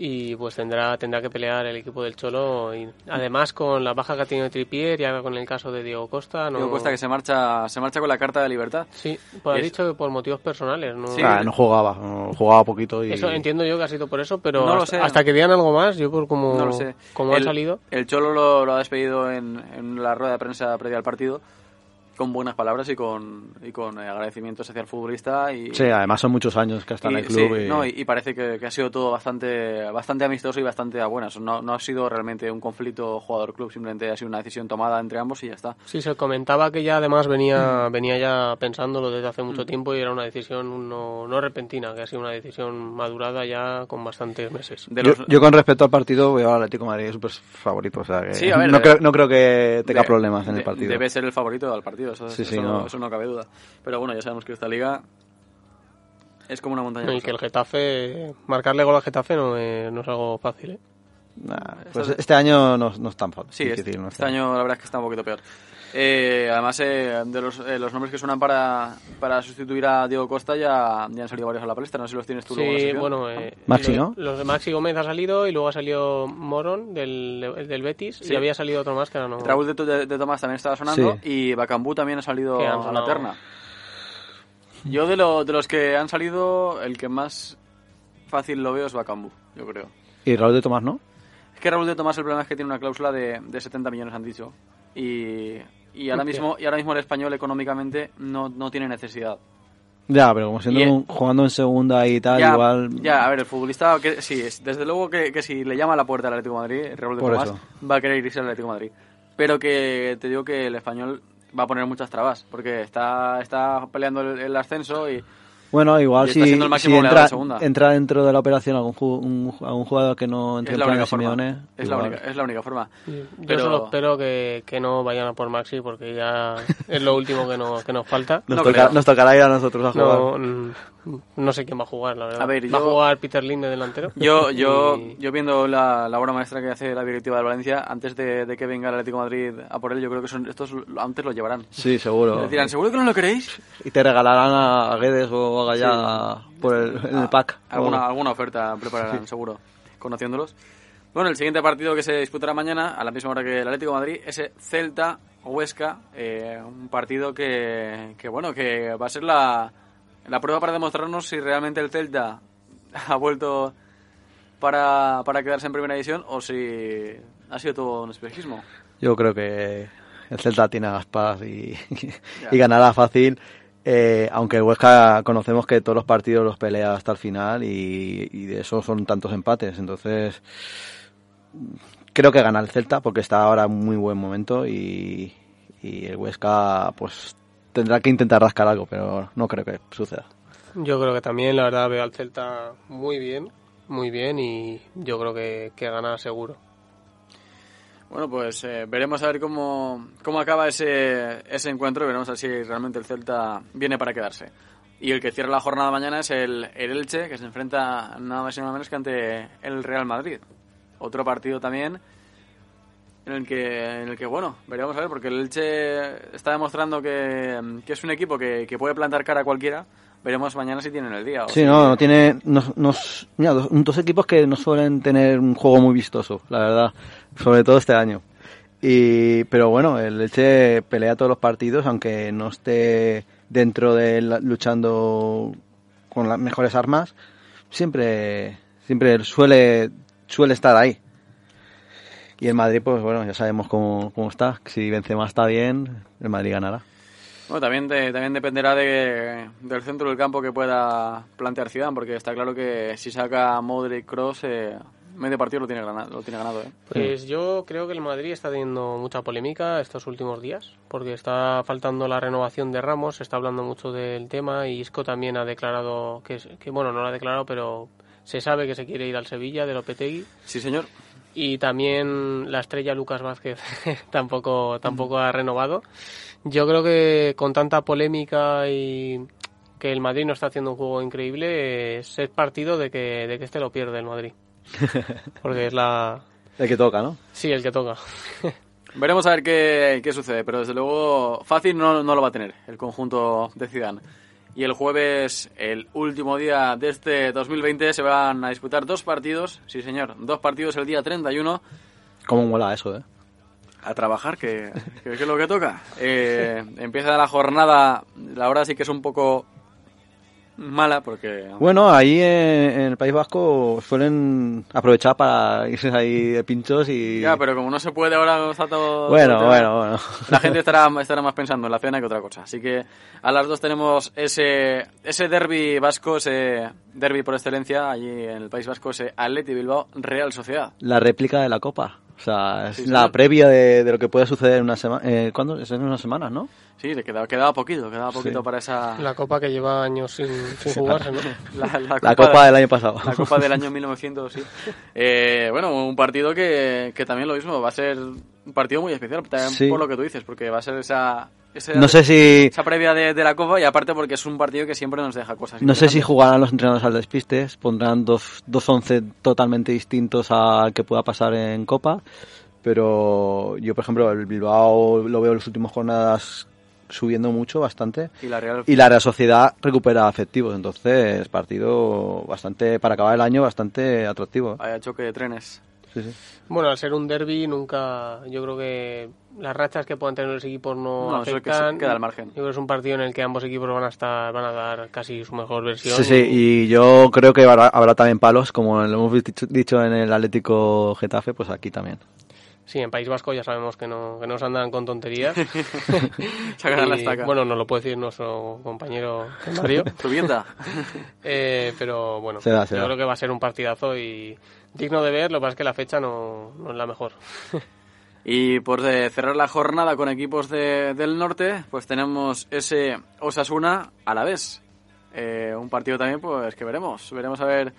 y pues tendrá tendrá que pelear el equipo del Cholo y además con la baja que ha tenido Tripier y ahora con el caso de Diego Costa no Diego Costa que se marcha se marcha con la carta de libertad. sí pues ha Es- dicho que por motivos personales no Sí. Ah, no jugaba, no, jugaba poquito y... eso entiendo yo que ha sido por eso pero No hasta, hasta que digan algo más yo por como No lo sé. como el, ha salido El Cholo lo, lo ha despedido en, en la rueda de prensa previa al partido con buenas palabras y con, y con eh, agradecimientos hacia el futbolista. Y, Sí, además son muchos años que está en el club. sí, y- no, y, y parece que, que ha sido todo bastante bastante amistoso y bastante a buenas. No, no ha sido realmente un conflicto jugador-club, simplemente ha sido una decisión tomada entre ambos y ya está. Sí, se comentaba que ya además Mm. venía venía ya pensándolo desde hace mucho tiempo y era una decisión no, no repentina, que ha sido una decisión madurada ya con bastantes meses. De yo, los- yo con respecto al partido veo al Atlético de Madrid súper favorito. O sea que Sí, a ver, no, de- creo, no creo que tenga de- problemas en de- el partido. Debe ser el favorito del partido, eso, Sí, eso sí, no, no. eso no cabe duda. Pero bueno, ya sabemos que esta liga es como una montaña. Y rusa. que el Getafe, marcarle gol al Getafe no es, no es algo fácil, ¿eh? Nah, pues este año no, no es tan fa- Sí, difícil. este, no este año la verdad es que está un poquito peor. Eh, además, eh, de los, eh, los nombres que suenan para, para sustituir a Diego Costa ya, ya han salido varios a la palestra. No sé si los tienes tú luego Sí, sección. bueno, eh, Maxi. Los de Maxi Gómez ha salido y luego ha salido Morón del, el del Betis Sí. y había salido otro más que ahora no. Raúl de, de- de Tomás también estaba sonando Sí. y Bacambú también ha salido a la terna. Yo de, lo- de los que han salido, el que más fácil lo veo es Bacambú, yo creo. Y Raúl de Tomás, ¿no? Es que Raúl de Tomás el problema es que tiene una cláusula de, de 70 millones, han dicho. Y, y, ahora, mismo, y ahora mismo el español económicamente no, no tiene necesidad. Ya, pero como siendo un- jugando en segunda y tal, ya, igual. ya, a ver, el futbolista, que, sí, es- desde luego que, que si le llama a la puerta al Atlético de Madrid, Raúl de Tomás va a querer irse al Atlético de Madrid. Pero que te digo que el español va a poner muchas trabas, porque está, está peleando el, el ascenso y Bueno, igual si, entra, entra dentro de la operación algún, ju- un, algún jugador que no entre es en la plan única de. Simeone, Es la, única, es la única forma. Yo Pero- solo espero que, que no vayan a por Maxi porque ya es lo último que, no, que nos falta. Nos, No toca- nos tocará ir a nosotros a jugar. No, no sé quién va a jugar, la verdad. A ver, va yo- a jugar Peter Lin de delantero. Yo, yo, Y- yo viendo la, la obra maestra que hace la directiva del Valencia, antes de, de que venga el Atlético de Madrid a por él, yo creo que son, estos antes lo llevarán. Sí, seguro. Les dirán, ¿seguro que no lo queréis? Y te regalarán a Guedes o a Gallá por el, en el pack. Alguna, O- alguna oferta prepararán, seguro, conociéndolos. Bueno, el siguiente partido que se disputará mañana, a la misma hora que el Atlético de Madrid, es Celta Huesca, eh, un partido que, que, bueno, que va a ser la, la prueba para demostrarnos si realmente el Celta ha vuelto para, para quedarse en primera división o si ha sido todo un espejismo. Yo creo que el Celta tiene aspas y, Ya. y ganará fácil. Eh, aunque el Huesca conocemos que todos los partidos los pelea hasta el final y, y de eso son tantos empates. Entonces, creo que gana el Celta porque está ahora en muy buen momento y, y el Huesca pues tendrá que intentar rascar algo, pero no creo que suceda. Yo creo que también, la verdad, veo al Celta muy bien, muy bien y yo creo que, que gana seguro. Bueno, pues eh, veremos a ver cómo, cómo acaba ese, ese encuentro y veremos a ver si realmente el Celta viene para quedarse. Y el que cierra la jornada mañana es el, el Elche, que se enfrenta nada más y nada menos que ante el Real Madrid. Otro partido también en el que, en el que bueno, veremos a ver, porque el Elche está demostrando que, que es un equipo que, que puede plantar cara a cualquiera. Veremos mañana si tienen el día. o Sí, no, no tiene. Nos, nos- mira, dos, dos equipos que no suelen tener un juego muy vistoso, la verdad. Sobre todo este año. Y, pero bueno, el Elche pelea todos los partidos, aunque no esté dentro de la- luchando con las mejores armas. Siempre, siempre suele, suele estar ahí. Y el Madrid, pues bueno, ya sabemos cómo, cómo está. Si Benzema está bien, el Madrid ganará. Bueno, también, de- también dependerá de, del centro del campo que pueda plantear Zidane, porque está claro que si saca Modric Cross, eh, medio partido lo tiene ganado. Lo tiene ganado ¿eh? Pues yo creo que el Madrid está teniendo mucha polémica estos últimos días, porque está faltando la renovación de Ramos, se está hablando mucho del tema y Isco también ha declarado que, que bueno, no lo ha declarado, pero se sabe que se quiere ir al Sevilla de Lopetegui. Sí, señor. Y también la estrella Lucas Vázquez tampoco, tampoco ha renovado. Yo creo que con tanta polémica y que el Madrid no está haciendo un juego increíble, es el partido de que, de que este lo pierde el Madrid. Porque es la... El que toca, ¿no? Sí, el que toca. Veremos a ver qué, qué sucede, pero desde luego fácil no, no lo va a tener el conjunto de Zidane. Y el jueves, el último día de este 2020, se van a disputar dos partidos, sí señor, dos partidos el día 31, Cómo mola eso, ¿eh? a trabajar, que, que- que es lo que toca. Eh, empieza la jornada, la hora sí que es un poco mala, porque... Bueno, ahí en, el País Vasco suelen aprovechar para irse ahí de pinchos y... Ya, pero como no se puede ahora está todo... Bueno, todo- bueno, bueno. La gente estará, estará más pensando en la cena que otra cosa. Así que a las dos tenemos ese, ese derby vasco, ese derby por excelencia allí en el País Vasco, ese Atleti Bilbao Real Sociedad. La réplica de la Copa. O sea, es Sí, la sí. previa de, de lo que puede suceder en una semana. Eh, ¿Cuándo? Es en unas semanas, ¿no? Sí, le quedaba, quedaba poquito, quedaba poquito Sí. para esa... La copa que lleva años sin, sin jugarse, ¿no? La, la La Copa del año pasado. La Copa del año 1900, sí. Eh, bueno, un partido que, que también lo mismo, va a ser un partido muy especial, también Sí. por lo que tú dices, porque va a ser esa... ese- No sé si... Esa previa de, de la Copa y aparte porque es un partido que siempre nos deja cosas. No sé si jugarán los entrenadores al despiste, pondrán dos, dos once totalmente distintos al que pueda pasar en Copa, pero yo, por ejemplo, el Bilbao lo veo en las últimas jornadas subiendo mucho, bastante, Y la Real y la Real Sociedad recupera efectivos, entonces partido bastante, para acabar el año, bastante atractivo. Vaya choque de trenes. Sí, sí. Bueno, al ser un derby, nunca. Yo creo que las rachas que puedan tener los equipos no, No, eso es que afectan. se queda al margen. Yo creo que es un partido en el que ambos equipos van a estar, van a dar casi su mejor versión. Sí, sí, y yo creo que habrá, habrá también palos, como lo hemos dicho, dicho en el Atlético Getafe, pues aquí también. Sí, en País Vasco ya sabemos que no, que no se andan con tonterías. Sacarán la estaca. bueno, nos lo puede decir nuestro compañero Mario. Eh, pero bueno, Se da, se yo da. creo que va a ser un partidazo y digno de ver. Lo que pasa es que la fecha no, no es la mejor. Y por eh, cerrar la jornada con equipos de- del norte, pues tenemos ese Osasuna a la vez. Eh, un partido también, pues que veremos. Veremos a ver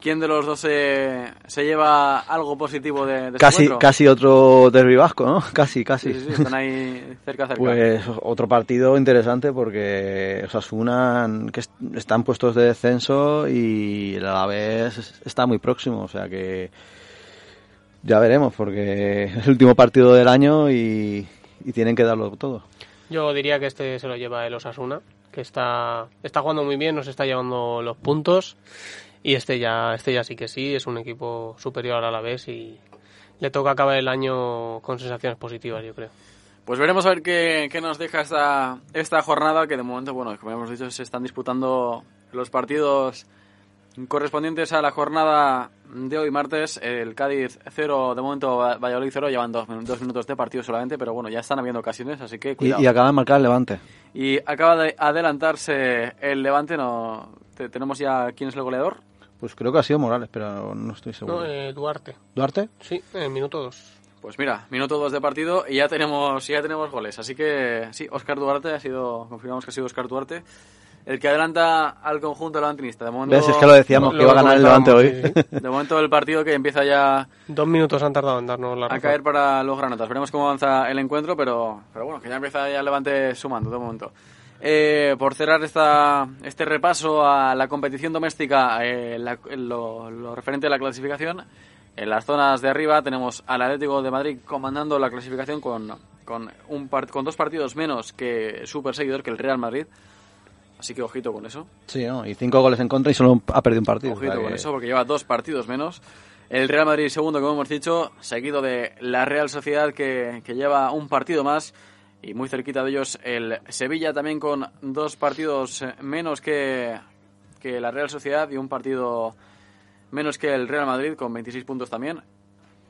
quién de los dos se, se lleva algo positivo de, de este Casi, casi otro derbi vasco, ¿no? Casi, casi. Sí, sí, sí, están ahí cerca, cerca. Pues otro partido interesante porque Osasuna que est- están puestos de descenso y el Alavés está muy próximo, o sea que ya veremos porque es el último partido del año y, y tienen que darlo todo. Yo diría que este se lo lleva el Osasuna, que está, está jugando muy bien, nos está llevando los puntos. Y este ya, este ya sí que sí, es un equipo superior a la vez y le toca acabar el año con sensaciones positivas, yo creo. Pues veremos a ver qué, qué nos deja esta, esta jornada, que de momento, bueno, como hemos dicho, se están disputando los partidos correspondientes a la jornada de hoy martes. El Cádiz 0, de momento Va- Valladolid 0, llevan dos, dos minutos de partido solamente, pero bueno, ya están habiendo ocasiones, así que Y, cuidado. y acaba de marcar el Levante. Y acaba de adelantarse el Levante, no te- tenemos ya quién es el goleador. Pues creo que ha sido Morales, pero no estoy seguro. No, eh, Duarte, ¿Duarte? sí, en el minuto 2. Pues mira, minuto 2 de partido y ya tenemos, ya tenemos goles. Así que sí, Oscar Duarte ha sido, confirmamos que ha sido Oscar Duarte, el que adelanta al conjunto levantinista. De momento, ¿Ves? Es que lo decíamos, que iba a ganar el Levante hoy. sí, de momento el partido que empieza ya Dos minutos han tardado en darnos la a razón. caer para los granotas. Veremos cómo avanza el encuentro, pero, pero bueno, que ya empieza ya el Levante sumando de momento. Eh, por cerrar esta, este repaso a la competición doméstica, eh, la- lo, lo referente a la clasificación, en las zonas de arriba tenemos al Atlético de Madrid comandando la clasificación con, con, un par- con dos partidos menos que su perseguidor, que el Real Madrid. Así que ojito con eso. Sí, ¿no? Y cinco goles en contra y solo ha perdido un partido. Ojito con que- eso, porque lleva dos partidos menos. El Real Madrid segundo, como hemos dicho, seguido de la Real Sociedad, que, que lleva un partido más. Y muy cerquita de ellos el Sevilla, también con dos partidos menos que, que la Real Sociedad y un partido menos que el Real Madrid, con 26 puntos también.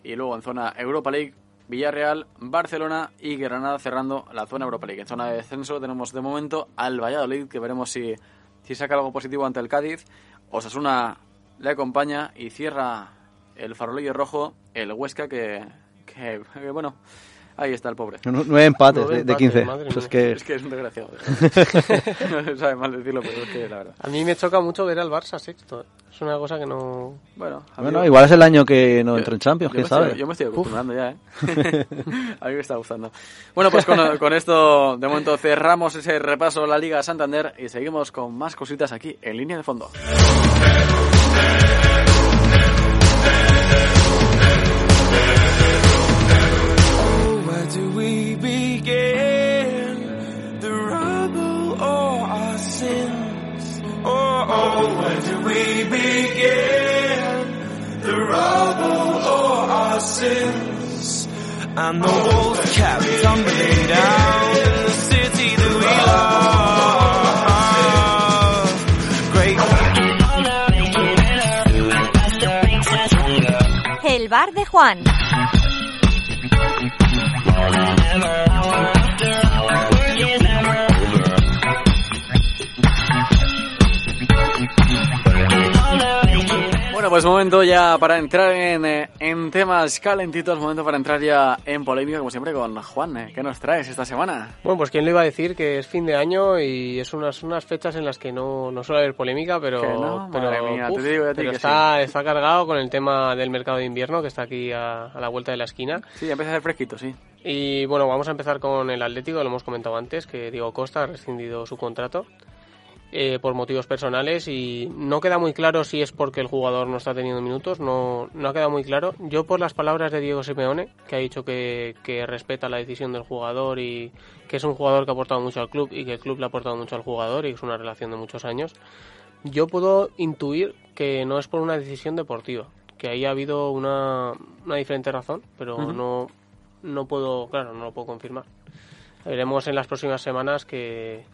Y luego en zona Europa League, Villarreal, Barcelona y Granada cerrando la zona Europa League. En zona de descenso tenemos de momento al Valladolid, que veremos si, si saca algo positivo ante el Cádiz. Osasuna le acompaña y cierra el farolillo rojo el Huesca, que, que, que, bueno, Ahí está el pobre. Nu- Nueve empates Nueve de, de empates, 15. madre Eso es que Es que es un desgraciado. no sabe mal decirlo, pero es que la verdad. A mí me choca mucho ver al Barça sexto. Es una cosa que no... Bueno, igual es el año que no entra en Champions, yo quién estoy- sabe. yo me estoy acostumbrando ya, ¿eh? a mí me está gustando. Bueno, pues con, con esto, de momento, cerramos ese repaso de la Liga Santander y seguimos con más cositas aquí, en línea de fondo. And the walls kept down in the city that we love. Great. El bar de Juan. Bueno, pues momento ya para entrar en, eh, en temas calentitos, momento para entrar ya en polémica, como siempre, con Juan. eh. ¿Qué nos traes esta semana? Bueno, pues quién le iba a decir que es fin de año y es unas, unas fechas en las que no, no suele haber polémica, pero, no, pero, madre mía, te digo yo a ti pero que está, está cargado con el tema del mercado de invierno que está aquí a, a la vuelta de la esquina. Sí, ya empieza a ser fresquito, sí. Y bueno, vamos a empezar con el Atlético, lo hemos comentado antes, que Diego Costa ha rescindido su contrato eh, por motivos personales y no queda muy claro si es porque el jugador no está teniendo minutos, no, no ha quedado muy claro. Yo por las palabras de Diego Simeone, que ha dicho que, que respeta la decisión del jugador y que es un jugador que ha aportado mucho al club y que el club le ha aportado mucho al jugador y que es una relación de muchos años, yo puedo intuir que no es por una decisión deportiva, que ahí ha habido una, una diferente razón, pero Ujú. no, no puedo, claro, no lo puedo confirmar. Veremos en las próximas semanas qué,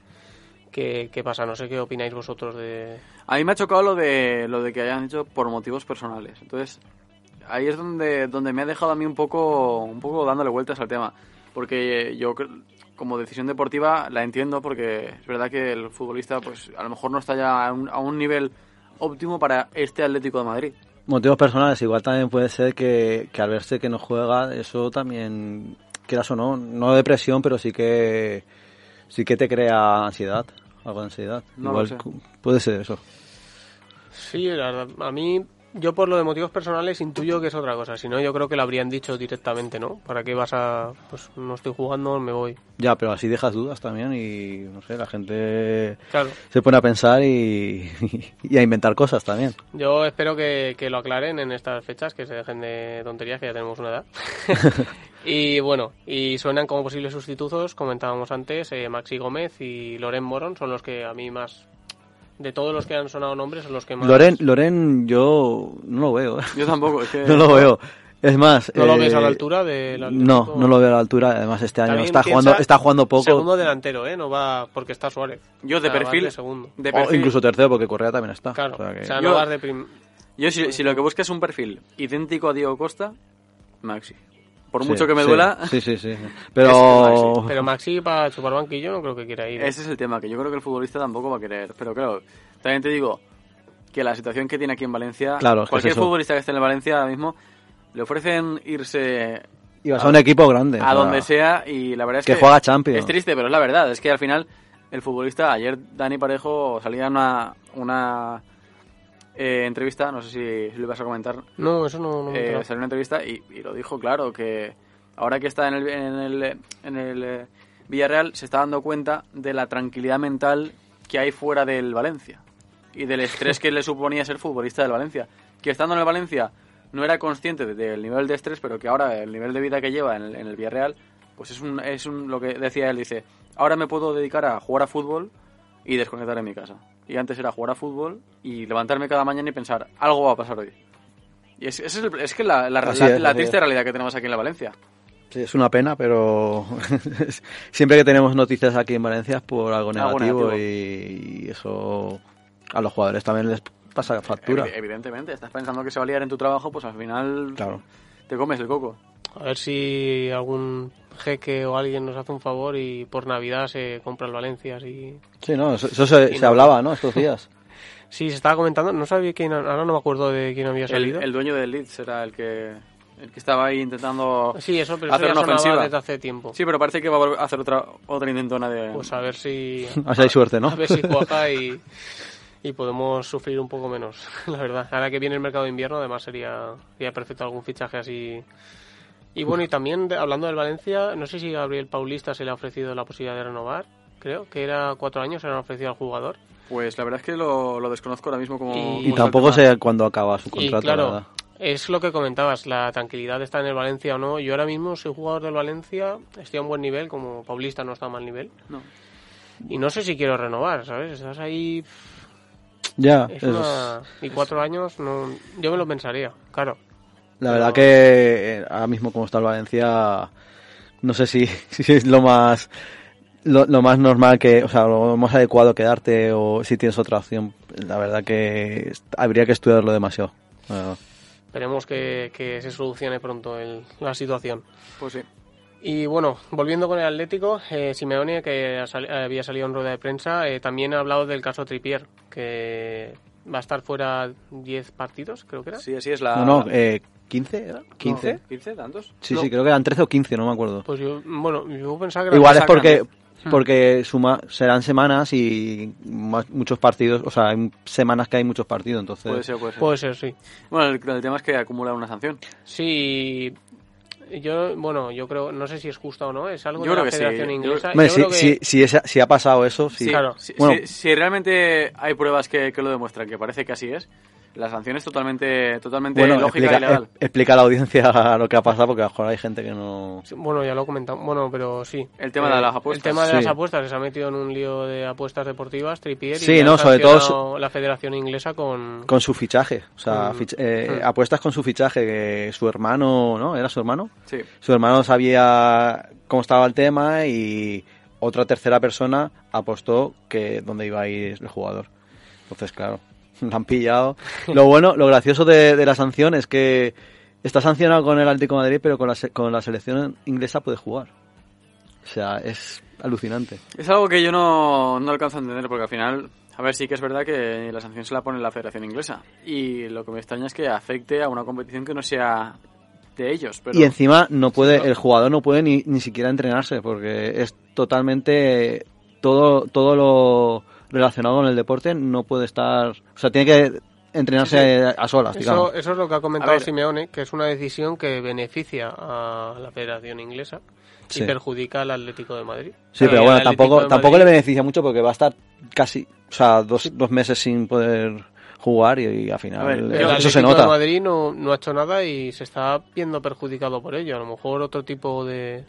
qué, qué pasa. No sé qué opináis vosotros de... A mí me ha chocado lo de lo de que hayan hecho por motivos personales. Entonces, ahí es donde, donde me ha dejado a mí un poco, un poco dándole vueltas al tema. Porque yo, como decisión deportiva, la entiendo porque es verdad que el futbolista, pues a lo mejor no está ya a un, a un nivel óptimo para este Atlético de Madrid. Motivos personales, igual también puede ser que, que al verse que no juega, eso también, quieras o no, no depresión, pero sí que sí que te crea ansiedad, algo de ansiedad. No igual lo sé. cu- puede ser eso. Sí, la verdad, a mí, yo por lo de motivos personales intuyo que es otra cosa. Si no, yo creo que lo habrían dicho directamente, ¿no? ¿Para qué vas a...? Pues no estoy jugando, me voy. Ya, pero así dejas dudas también y no sé, la gente Claro. se pone a pensar y, y a inventar cosas también. Yo espero que, que lo aclaren en estas fechas, que se dejen de tonterías, que ya tenemos una edad. y bueno, y suenan como posibles sustitutos, comentábamos antes, eh, Maxi Gómez y Loren Moron son los que a mí más... De todos los que han sonado nombres, los que más... Loren, Loren, yo no lo veo, ¿eh? Yo tampoco, es que... no lo veo. Es más, ¿No lo eh, ves a la altura del No, no lo veo a la altura. Además, este año También está jugando, está jugando poco. Segundo delantero, ¿eh? No va porque está Suárez. Yo de O sea, perfil... de segundo. de O perfil- incluso tercero, porque Correa también está. Claro, O sea que- o sea, Yo- no vas de prim... Yo si, si lo que buscas es un perfil idéntico a Diego Costa, Maxi. Por Sí, mucho que me sí, duela, Sí, sí, sí. Pero. Pero Maxi para chupar banquillo no creo que quiera ir. ¿eh? ese es el tema, que yo creo que el futbolista tampoco va a querer. Pero claro, también te digo que la situación que tiene aquí en Valencia, Claro, cualquier es futbolista que esté en el Valencia ahora mismo, le ofrecen irse Y vas a un equipo grande. a donde sea y la verdad es que que, juega Champions. Es triste, pero es la verdad. Es que al final el futbolista, ayer Dani Parejo salía en una, una eh, entrevista, no sé si, si lo ibas a comentar, No, eso no, no me eh, salió una entrevista y, y lo dijo claro, que ahora que está en el, en el, en el eh, Villarreal se está dando cuenta de la tranquilidad mental que hay fuera del Valencia y del estrés que le suponía ser futbolista del Valencia. Que estando en el Valencia no era consciente de- del nivel de estrés, pero que ahora el nivel de vida que lleva en el, en el Villarreal, pues es, un, es un, lo que decía él, dice, ahora me puedo dedicar a jugar a fútbol y desconectar en mi casa. Y antes era jugar a fútbol y levantarme cada mañana y pensar, algo va a pasar hoy. Y es, es, el- es que la, la, la- es, la triste es. realidad que tenemos aquí en la Valencia. Sí, es una pena, pero siempre que tenemos noticias aquí en Valencia es por algo Algo negativo, negativo. Y, y eso a los jugadores también les pasa factura. Evi- Evidentemente, estás pensando que se va a liar en tu trabajo, pues al final Claro. te comes el coco. A ver si algún jeque o alguien nos hace un favor y por Navidad se compra el Valencia. Así. Sí, no, eso, eso se, se no- hablaba, ¿no? Estos días. Sí, se estaba comentando, no sabía quién, ahora no me acuerdo de quién había El, salido. el dueño del Leeds era el que... el que estaba ahí intentando Sí, eso, pero eso hacer ya una ofensiva. desde hace tiempo. Sí, pero parece que va a volver a hacer otra, otra intentona de... Pues a ver si... Así hay suerte, ¿no? A ver si cuaja y, y podemos sufrir un poco menos, la verdad. Ahora que viene el mercado de invierno, además sería, sería perfecto algún fichaje así. Y bueno, y también de- hablando del Valencia, no sé si Gabriel Paulista se le ha ofrecido la posibilidad de renovar. Creo que era cuatro años, se le han ofrecido al jugador. Pues la verdad es que lo, lo desconozco ahora mismo como... Y- tampoco sé cuándo acaba su contrato, la claro, es lo que comentabas, la tranquilidad está en el Valencia o no. Yo ahora mismo soy jugador del Valencia, estoy a un buen nivel, como Paulista no está a mal nivel. No. Y no sé si quiero renovar, ¿sabes? Estás ahí Ya, Es es- una... Y cuatro años, no... yo me lo pensaría, claro. La verdad que eh, ahora mismo como está el Valencia, no sé si, si es lo más lo, lo más normal que, o sea, lo más adecuado quedarte o si tienes otra opción. La verdad que habría que estudiarlo demasiado. Esperemos que, que se solucione pronto el- la situación. Pues sí. Y bueno, volviendo con el Atlético, eh, Simeone, que había salido en rueda de prensa, eh, también ha hablado del caso Tripier, que va a estar fuera 10 partidos, creo que era. Sí, así es la... No, no, eh, ¿15 era? ¿15? No, ¿15? ¿Tantos? Sí, No. sí, creo que eran 13 o 15, no me acuerdo. Pues yo, bueno, yo pensaba que era Igual es porque grande. porque suma, serán semanas y más- muchos partidos, o sea, hay semanas que hay muchos partidos, entonces... Puede ser, puede ser. Puede ser, sí. Bueno, el, el tema es que acumula una sanción. Sí, yo, bueno, yo creo, no sé si es justo o no, es algo Yo de la sí. Federación Yo- Inglesa. Yo si, creo que- si, si, esa- si ha pasado eso, sí. Sí, Claro. Si, Bueno. si- si realmente hay pruebas que, que lo demuestran, que parece que así es, la sanción es totalmente, totalmente Bueno, lógica explica, y legal. e- explica a la audiencia lo que ha pasado, porque a lo mejor hay gente que no... Sí, Bueno, ya lo he comentado. Bueno, pero sí. El tema de las apuestas. El tema de Sí. las apuestas, que se ha metido en un lío de apuestas deportivas, Trippier. Sí, y no, sobre todo sancionado la Federación Inglesa con. Con su fichaje, o sea, Mm. fich- eh, Mm. apuestas con su fichaje, que su hermano, ¿no? ¿Era su hermano? Sí. Su hermano sabía cómo estaba el tema y otra tercera persona apostó que dónde iba a ir el jugador. Entonces, claro, lo han pillado. Lo bueno, lo gracioso de, de la sanción es que está sancionado con el Atlético de Madrid, pero con la, con la selección inglesa puede jugar. O sea, es alucinante. Es algo que yo no, no alcanzo a entender, porque al final, a ver, sí que es verdad que la sanción se la pone la Federación Inglesa. Y lo que me extraña es que afecte a una competición que no sea de ellos. Pero Y encima no puede, el jugador no puede ni, ni siquiera entrenarse porque es totalmente todo, todo lo relacionado con el deporte no puede estar, o sea, tiene que entrenarse a solas, digamos. Eso, eso es lo que ha comentado. Simeone, que es una decisión que beneficia a la Federación Inglesa y Sí. perjudica al Atlético de Madrid. Sí, pero bueno, tampoco, de tampoco le beneficia mucho porque va a estar casi, o sea, dos, dos meses sin poder jugar y, y al final ver, El eso, Atlético se de nota. Madrid no, no ha hecho nada y se está viendo perjudicado por ello. A lo mejor otro tipo de...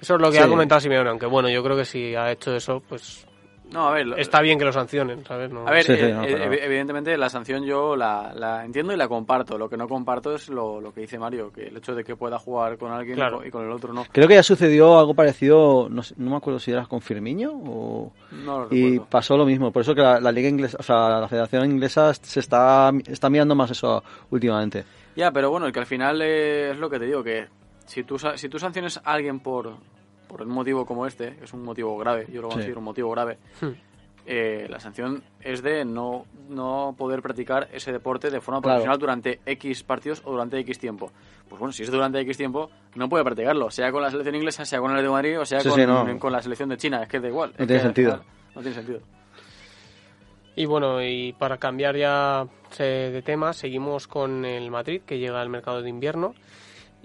Eso es lo que Sí. ha comentado Simeone, aunque bueno, yo creo que si ha hecho eso, pues No, a ver, lo- está bien que lo sancionen, ¿sabes? No- A ver, Sí, sí, eh, no, eh, pero- evidentemente la sanción yo la, la entiendo y la comparto. Lo que no comparto es lo, lo que dice Mario, que el hecho de que pueda jugar con alguien y Claro. con- y con el otro no. Creo que ya sucedió algo parecido, no, sé- no me acuerdo si era con Firmino o... No lo Y recuerdo. pasó lo mismo, por eso que la, la liga inglesa, o sea, la Federación Inglesa se está, está mirando más eso últimamente. Ya, pero bueno, el que al final eh, es lo que te digo, que si tú, sa- si tú sanciones a alguien por, por un motivo como este, que es un motivo grave, yo lo Sí. considero un motivo grave, Hmm. eh, la sanción es de no, no poder practicar ese deporte de forma Claro. profesional durante X partidos o durante X tiempo. Pues bueno, si es durante X tiempo, no puede practicarlo, sea con la selección inglesa, sea con el de Madrid o sea Sí, con, sí, no. con la selección de China, es que da igual. No tiene que, sentido. claro, no tiene sentido. Y bueno, y para cambiar ya eh, de tema, seguimos con el Madrid, que llega al mercado de invierno.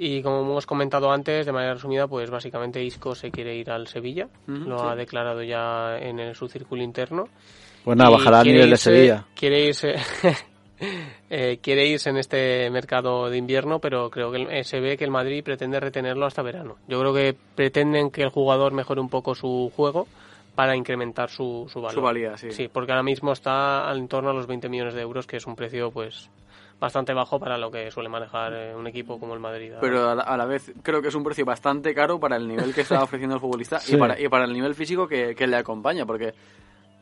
Y como hemos comentado antes, de manera resumida, pues básicamente Isco se quiere ir al Sevilla. Lo sí. ha declarado ya en el- su círculo interno. Pues nada, bajará a quiere nivel de Sevilla. Quiere irse, eh, quiere irse en este mercado de invierno, pero creo que el- eh, se ve que el Madrid pretende retenerlo hasta verano. Yo creo que pretenden que el jugador mejore un poco su juego para incrementar su, su valor. Su valía, sí. Sí, porque ahora mismo está al- en torno a los 20 millones de euros, que es un precio pues bastante bajo para lo que suele manejar eh, un equipo como el Madrid. Pero a la, a la vez creo que es un precio bastante caro para el nivel que está ofreciendo el futbolista Sí. y, para, y para el nivel físico que, que le acompaña, porque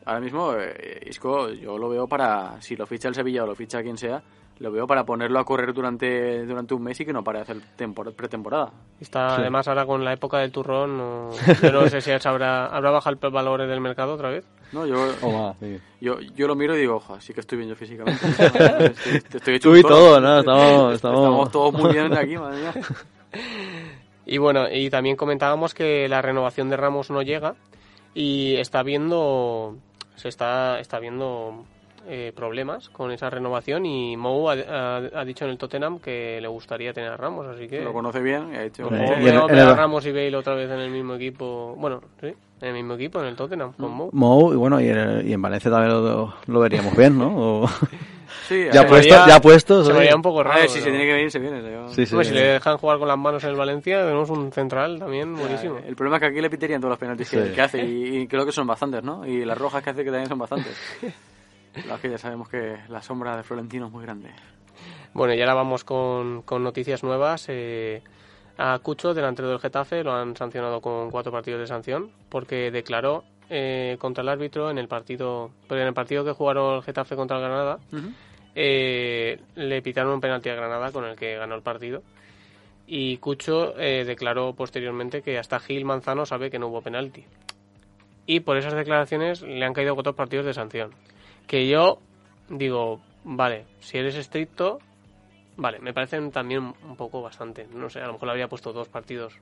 ahora mismo eh, Isco yo lo veo para, si lo ficha el Sevilla o lo ficha quien sea, lo veo para ponerlo a correr durante, durante un mes y que no pare de hacer tempor- pretemporada. Está Sí. además ahora con la época del turrón, no, yo no sé si habrá, habrá bajado el valor del mercado otra vez. No, yo, O más, sí. yo, yo lo miro y digo, ojo, sí que estoy bien yo físicamente. estoy, estoy hecho Tú y todo, ¿no? Estamos, Estamos estamos... todos muy bien aquí, madre mía. Y bueno, y también comentábamos que la renovación de Ramos no llega y está viendo, se está, está viendo eh, problemas con esa renovación y Mou ha, ha- ha dicho en el Tottenham que le gustaría tener a Ramos, así que Lo conoce bien y ha dicho... mejor y a el- Ramos y Bale otra vez en el mismo equipo, bueno, sí, en el mismo equipo, en el Tottenham, con Mou. Mou, y bueno, y en, y en Valencia también lo, lo veríamos bien, ¿no? O- Sí, ya, puesto, vería- ya puestos. Se oye. vería un poco a raro. ver, si se pero- tiene que venir, se viene. yo- Sí, sí. Hombre, si le dejan jugar con las manos en el Valencia, tenemos un central también buenísimo. El problema es que aquí le piterían todos los penaltis que hace y, y creo que son bastantes, ¿no? Y las rojas que hace que también son bastantes. Las que ya sabemos que la sombra de Florentino es muy grande. Bueno, y ahora vamos con, con noticias nuevas. Eh, a Cucho, delantero del Getafe, lo han sancionado con cuatro partidos de sanción porque declaró eh, contra el árbitro en el partido, pero en el partido que jugaron el Getafe contra el Granada, eh, le pitaron un penalti a Granada con el que ganó el partido. Y Cucho eh, declaró posteriormente que hasta Gil Manzano sabe que no hubo penalti. Y por esas declaraciones le han caído cuatro partidos de sanción. Que yo digo, vale, si eres estricto, vale, me parecen también un poco bastante. No sé, a lo mejor le habría puesto dos partidos.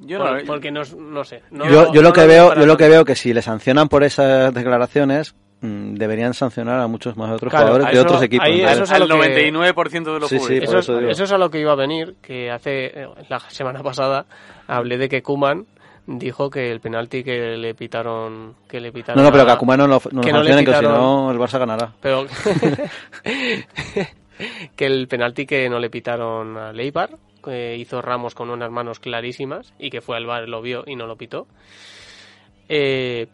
Yo Por- no, porque no, no sé. no- yo, yo no lo que veo yo lo que veo que si le sancionan por esas declaraciones, mm, deberían sancionar a muchos más otros Claro, jugadores de otros equipos. ahí eso es a al lo que- 99% de los Sí, sí, Eso, eso es a lo que iba a venir, que hace eh, la semana pasada hablé de que Kuman dijo que el penalti que le pitaron que le pitaron No, no, pero que a- Koeman no lo, no que no le sancionen, que si no el Barça ganará. pero que el penalti que no le pitaron a Leibar que hizo Ramos con unas manos clarísimas y que fue al bar lo vio y no lo pitó eh,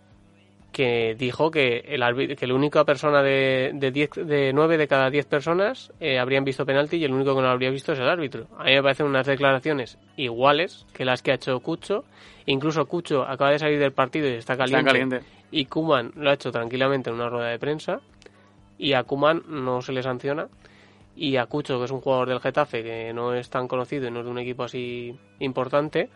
que dijo que el árbitro, que la única persona de, de, 10 de 9 de cada 10 personas eh, habrían visto penalti y el único que no lo habría visto es el árbitro. A mí me parecen unas declaraciones iguales que las que ha hecho Cucho. Incluso Cucho acaba de salir del partido y está caliente. Está caliente. Y Kuman lo ha hecho tranquilamente en una rueda de prensa. Y a Kuman no se le sanciona. Y a Cucho, que es un jugador del Getafe que no es tan conocido y no es de un equipo así importante,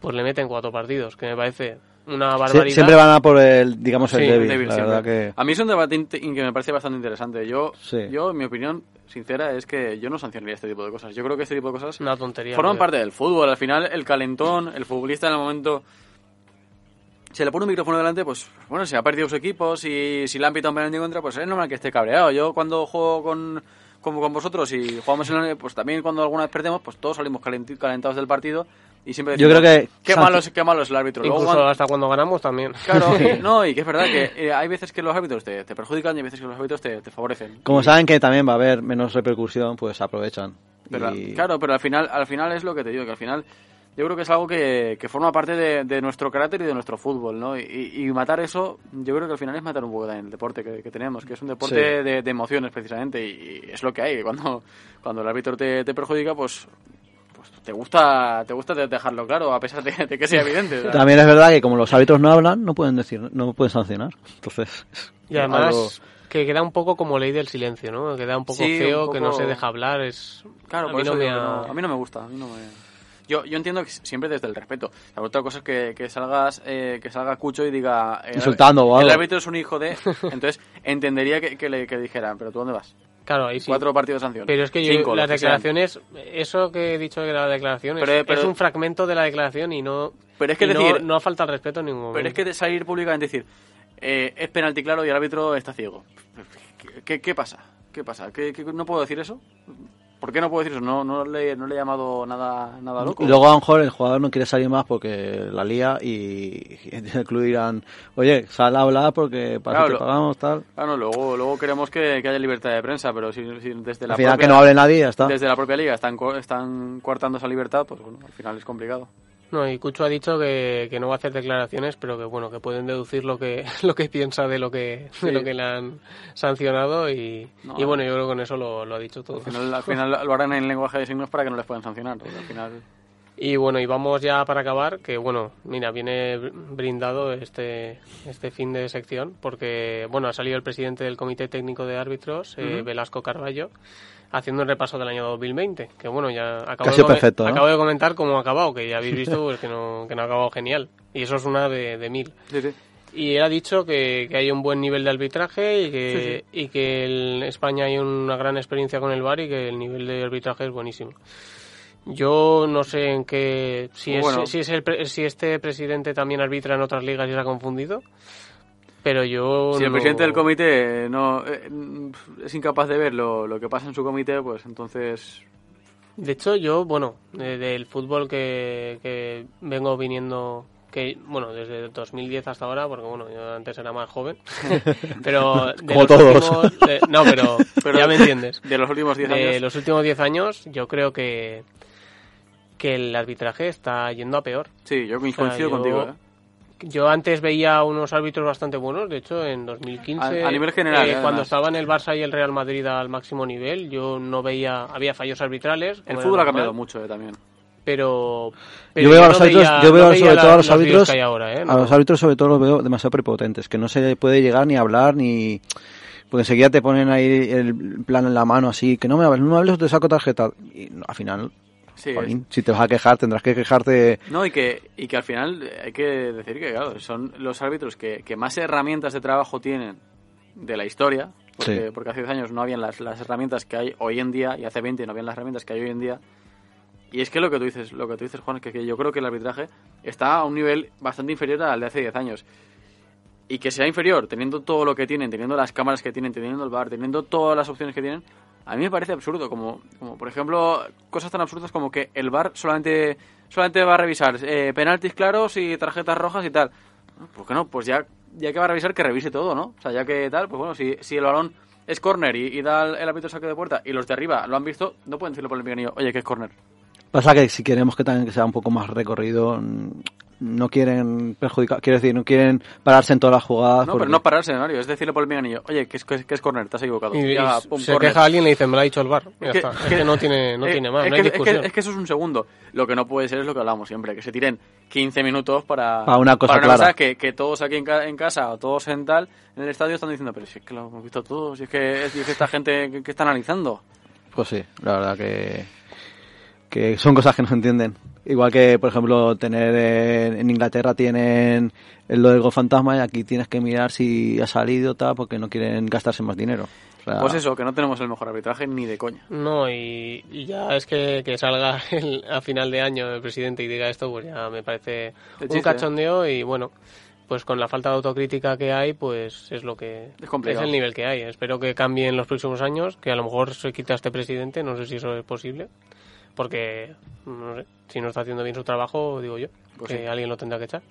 pues le meten cuatro partidos, que me parece una barbaridad. siempre van a por el, digamos, el Sí, débil. Débil la siempre. verdad que... A mí es un debate que me parece bastante interesante. Yo, Sí. yo, en mi opinión sincera, es que yo no sancionaría este tipo de cosas. Yo creo que este tipo de cosas Una tontería. forman parte del fútbol. Al final, el calentón, el futbolista en el momento... Se le pone un micrófono delante, pues bueno, si ha perdido su equipo, si, si le han pitado un penalti en contra, pues es normal que esté cabreado. Yo cuando juego con, como con vosotros y jugamos en el, pues también cuando alguna vez perdemos, pues todos salimos calentados del partido y siempre Yo decimos, creo que qué malo es, qué malo es el árbitro. Luego, Incluso cuando- hasta cuando ganamos también. Claro, y- no, y que es verdad que eh, hay veces que los árbitros te, te perjudican y hay veces que los árbitros te, te favorecen. Como Y- saben que también va a haber menos repercusión, pues aprovechan. pero, Y- Claro, pero al final, al final es lo que te digo, que al final yo creo que es algo que, que forma parte de, de nuestro carácter y de nuestro fútbol, ¿no? Y, y matar eso, yo creo que al final es matar un poco también el deporte que, que tenemos, que es un deporte Sí. de, de emociones precisamente y, y es lo que hay. Cuando, cuando el árbitro te, te perjudica, pues pues te gusta te gusta de- dejarlo claro a pesar de, de que sea evidente. También es verdad que como los árbitros no hablan, no pueden decir, no pueden sancionar. Entonces, Y además algo- que queda un poco como ley del silencio, ¿no? Queda un poco Sí, un feo, que no se deja hablar. Es... Claro, a por mí eso no me no- a mí no me gusta. A mí no me... Yo, yo entiendo que siempre desde el respeto. La otra cosa es que, que salgas eh, que salga Cucho y diga... eh, Insultando o El árbitro es un hijo de... Entonces entendería que, que le que dijera, pero ¿tú dónde vas? Claro, ahí sí. Cuatro partidos de sanción. Pero es que yo, Cinco, las que declaraciones, eso que he dicho de la declaración, es, Pero- pero- es un fragmento de la declaración y no, Pero es que no- falta el respeto en ningún momento. Pero es que de salir públicamente y decir, eh, es penalti claro y el árbitro está ciego. ¿Qué, qué, qué pasa? ¿Qué pasa? ¿Qué, qué- no puedo decir eso? ¿Por qué no puedo decir eso? No, no, le, no le he llamado nada, nada loco. Y luego a lo mejor el jugador no quiere salir más porque la lía y, y en el club dirán, oye, sal a hablar porque para Claro, que pagamos, tal. Claro, luego, luego queremos que, que haya libertad de prensa, pero si, si desde la Al final propia- que no hable nadie, ya está. Desde la propia liga están, están coartando esa libertad, pues bueno, al final es complicado. No, y Cucho ha dicho que, que no va a hacer declaraciones, pero que bueno, que pueden deducir lo que lo que piensa de lo que Sí. de lo que le han sancionado y, No, y bueno, yo creo que con eso lo, lo ha dicho todo. Al final, al final lo harán en lenguaje de signos para que no les puedan sancionar. porque al final... Y bueno, y vamos ya para acabar, que bueno, mira, viene brindado este, este fin de sección, porque bueno, ha salido el presidente del Comité Técnico de Árbitros, eh, Velasco Carballo, haciendo un repaso del año 2020, que bueno, ya acabo, de, come- perfecto, ¿no? acabo de comentar cómo ha acabado, que ya habéis visto pues, que, no, que no ha acabado genial. Y eso es una de, de mil. Sí, sí. Y él ha dicho que, que hay un buen nivel de arbitraje y que, y que en España hay una gran experiencia con el VAR y que el nivel de arbitraje es buenísimo. Yo no sé en qué si es, Bueno. si es el pre- si este presidente también arbitra en otras ligas y se ha confundido, pero yo Si el presidente del comité no eh, es incapaz de ver lo, lo que pasa en su comité, pues entonces De hecho, yo, bueno, de- del fútbol que, que vengo viniendo, que bueno, desde 2010 hasta ahora, porque bueno, yo antes era más joven, pero... de Como los todos. últimos- de- no, pero, Pero- ya me entiendes. de los últimos 10 De años. los últimos 10 años, yo creo que, que el arbitraje está yendo a peor. Sí, yo coincido sea, yo- contigo. ¿eh? Yo antes veía unos árbitros bastante buenos, de hecho en 2015, A- a nivel general, eh, eh, cuando estaban el Barça y el Real Madrid al máximo nivel, yo no veía, había fallos arbitrales. El fútbol ha normal, cambiado mucho eh, también. pero, Yo veo a los no árbitros, veía- yo veo no sobre la- todo a los árbitros, que hay ahora, ¿eh? a los árbitros sobre todo los veo demasiado prepotentes, que no se puede llegar ni a hablar ni porque enseguida te ponen ahí el plan en la mano así, que no me hables, no me hables o te saco tarjeta y no, al final, Sí, jolín, si te vas a quejar tendrás que quejarte No, y que, y que al final hay que decir que, claro, son los árbitros que, que más herramientas de trabajo tienen de la historia, porque, Sí. porque hace 10 años no habían las, las herramientas que hay hoy en día, y hace 20 no habían las herramientas que hay hoy en día. Y es que lo que tú dices, lo que tú dices, Juan, es que, que yo creo que el arbitraje está a un nivel bastante inferior al de hace 10 años. Y que sea inferior, teniendo todo lo que tienen, teniendo las cámaras que tienen, teniendo el bar, teniendo todas las opciones que tienen, a mí me parece absurdo. Como, como por ejemplo, cosas tan absurdas como que el bar solamente, solamente va a revisar eh, penaltis claros y tarjetas rojas y tal. ¿Por qué no? Pues ya, ya que va a revisar, que revise todo, ¿no? O sea, ya que tal, pues bueno, si, si el balón es córner y, y da el, el árbitro saque de puerta y los de arriba lo han visto, no pueden decirlo por el picanillo, oye, que es córner. Pasa que si queremos que también que sea un poco más recorrido, no quieren perjudicar, quiero decir, no quieren pararse en todas las jugadas. No, porque- pero no pararse, Mario, es decirle por el picanillo, oye, que es, que es, córner, te has equivocado. Y, y Ya, pum, se queja alguien y le dice, me lo ha dicho el bar. Ya Es que- está. es Es que- que no tiene, no Eh, tiene más, es no hay que, es que- discusión. es que eso es un segundo. Lo que no puede ser es lo que hablamos siempre, que se tiren 15 minutos para, Para una cosa clara. que, que todos aquí en, ca- en casa o todos en tal, en el estadio están diciendo, pero si es que lo hemos visto todos, si es que, si es esta gente que, que está analizando. Pues sí, la verdad que, que son cosas que no se entienden. Igual que, por ejemplo, tener en, en Inglaterra tienen el lo del gol fantasma y aquí tienes que mirar si ha salido tal porque no quieren gastarse más dinero. O sea, Pues eso, que no tenemos el mejor arbitraje ni de coña. No, y, y ya es que, que salga el- a final de año el presidente y diga esto, pues ya me parece un chiste. cachondeo y bueno, pues con la falta de autocrítica que hay, pues es lo que Es complicado. el nivel que hay. Espero que cambie en los próximos años, que a lo mejor se quita este presidente, no sé si eso es posible, porque no sé, si no está haciendo bien su trabajo, digo yo, Pues que sí. alguien lo tendrá que echar.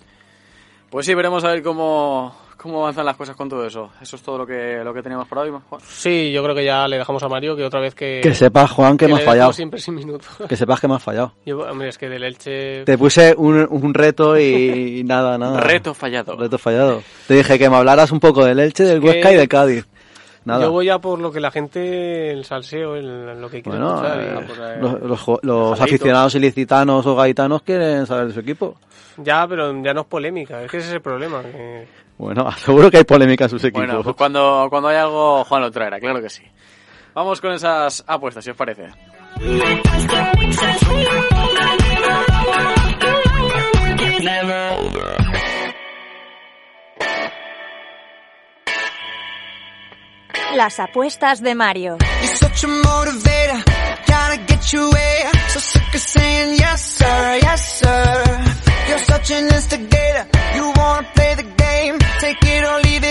Pues sí, veremos a ver cómo, cómo avanzan las cosas con todo eso. Eso es todo lo que, lo que teníamos por hoy, Juan. Sí, yo creo que ya le dejamos a Mario que otra vez que que sepas, Juan, que, me le has fallado. siempre sin minuto. Que sepas que me has fallado. Yo, hombre, es que del Elche Te puse un, un reto y, y nada, nada. Reto fallado. Reto fallado. Te dije que me hablaras un poco del Elche, del que- Huesca y del Cádiz. Nada. Yo voy a por lo que la gente, el salseo, el- lo que quiere Bueno, escuchar. eh, los, aficionados ilicitanos o gaitanos quieren saber de su equipo. Ya, pero ya no es polémica, es que ese es el problema. que- Bueno, seguro que hay polémica en sus equipos. Bueno, pues cuando, cuando hay algo, Juan lo traerá, claro que sí. Vamos con esas apuestas, si os parece.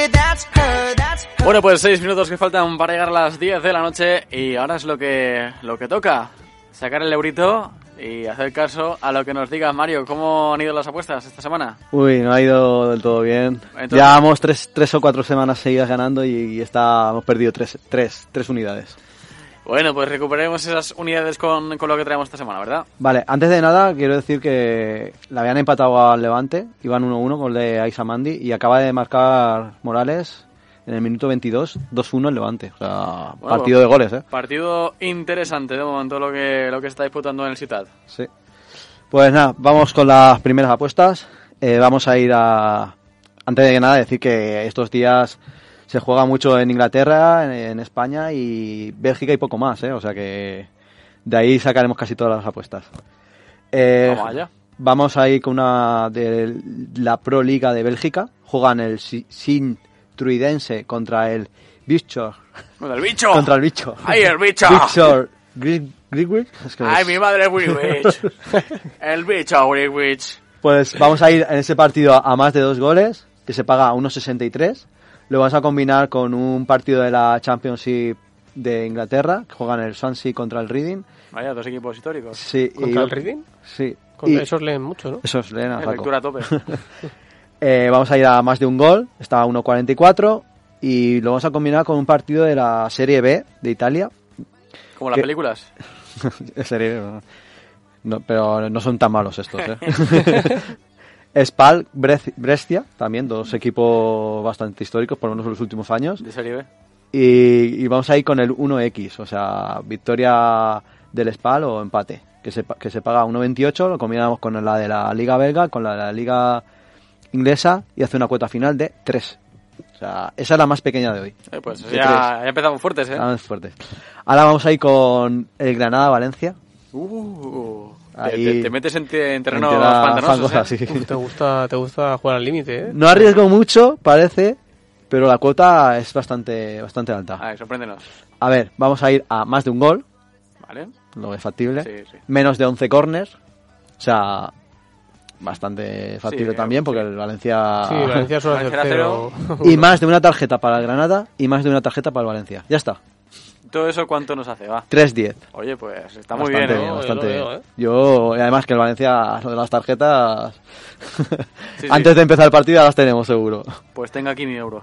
That's her, that's her. Bueno, pues seis minutos que faltan para llegar a las 10 de la noche y ahora es lo que, lo que toca. Sacar el eurito y hacer caso a lo que nos diga Mario. ¿Cómo han ido las apuestas esta semana? Uy, no ha ido del todo bien. Entonces- Llevamos tres, tres o cuatro semanas seguidas ganando y, y está, hemos perdido tres, tres, tres unidades. Bueno, pues recuperemos esas unidades con, con lo que traemos esta semana, ¿verdad? Vale, antes de nada quiero decir que le habían empatado al Levante, iban 1-1 con el de Aisamandi y acaba de marcar Morales en el minuto 22, 2-1 el Levante. O sea, Bueno, partido de goles, ¿eh? Partido interesante de momento lo que, lo que está disputando en el Ciudad. Sí. Pues nada, vamos con las primeras apuestas. Eh, vamos a ir a... Antes de nada, decir que estos días se juega mucho en Inglaterra, en, en España y Bélgica y poco más, ¿eh? O sea que de ahí sacaremos casi todas las apuestas. Eh, Vamos allá. Vamos a ir con una de la Pro Liga de Bélgica. Juegan el Si- Sint-Truidense contra el Bichor. ¡Con el bicho! Contra el bicho. ¡Ay, el bicho! Bichor Grigwich. Es que ¡Ay, es- mi madre Greenwich! el bicho Greenwich. Pues vamos a ir en ese partido a más de dos goles, que se paga a 1.63. Lo vamos a combinar con un partido de la Championship de Inglaterra, que juegan el Swansea contra el Reading. Vaya, dos equipos históricos. Sí, ¿Contra y- el Reading? Sí. Contra esos leen mucho, ¿no? Esos leen a saco. lectura a tope. Eh, vamos a ir a más de un gol, está a 1.44 y lo vamos a combinar con un partido de la Serie B de Italia. Como las películas. Serie B, no. Pero no son tan malos estos, ¿eh? Spal, Brescia, también dos equipos bastante históricos, por lo menos en los últimos años. De serie B. Y, y vamos a ir con el 1X, o sea, victoria del Spal o empate, que se, que se paga 1.28, lo combinamos con la de la Liga Belga, con la de la Liga Inglesa y hace una cuota final de 3. O sea, esa es la más pequeña de hoy. Eh, pues De ya, ya empezamos fuertes, ¿eh? La más fuerte. Ahora vamos a ir con el Granada-Valencia. Uh, te- Ahí- te, te metes en, te- en pantanosos, fangosa, ¿eh? sí. Uf, te gusta, te gusta jugar al límite, ¿eh? No arriesgo mucho, parece, pero la cuota es bastante, bastante alta. A ver, sorpréndenos. A ver, vamos a ir a más de un gol, ¿Vale? lo es factible. Sí, sí. Menos de 11 corners, o sea, bastante factible Sí, también, porque el Valencia... Sí, Valencia hacer Valencia cero. Y más de una tarjeta para el Granada y más de una tarjeta para el Valencia. Ya está, ¿Todo eso cuánto nos hace? Va. 3-10. Oye, pues está muy Bastante bien, ¿eh? yo bastante lo bien. veo, ¿eh? Yo, y además que el Valencia, lo de las tarjetas, Sí, antes sí. de empezar el partido las tenemos seguro. Pues tenga aquí mi euro.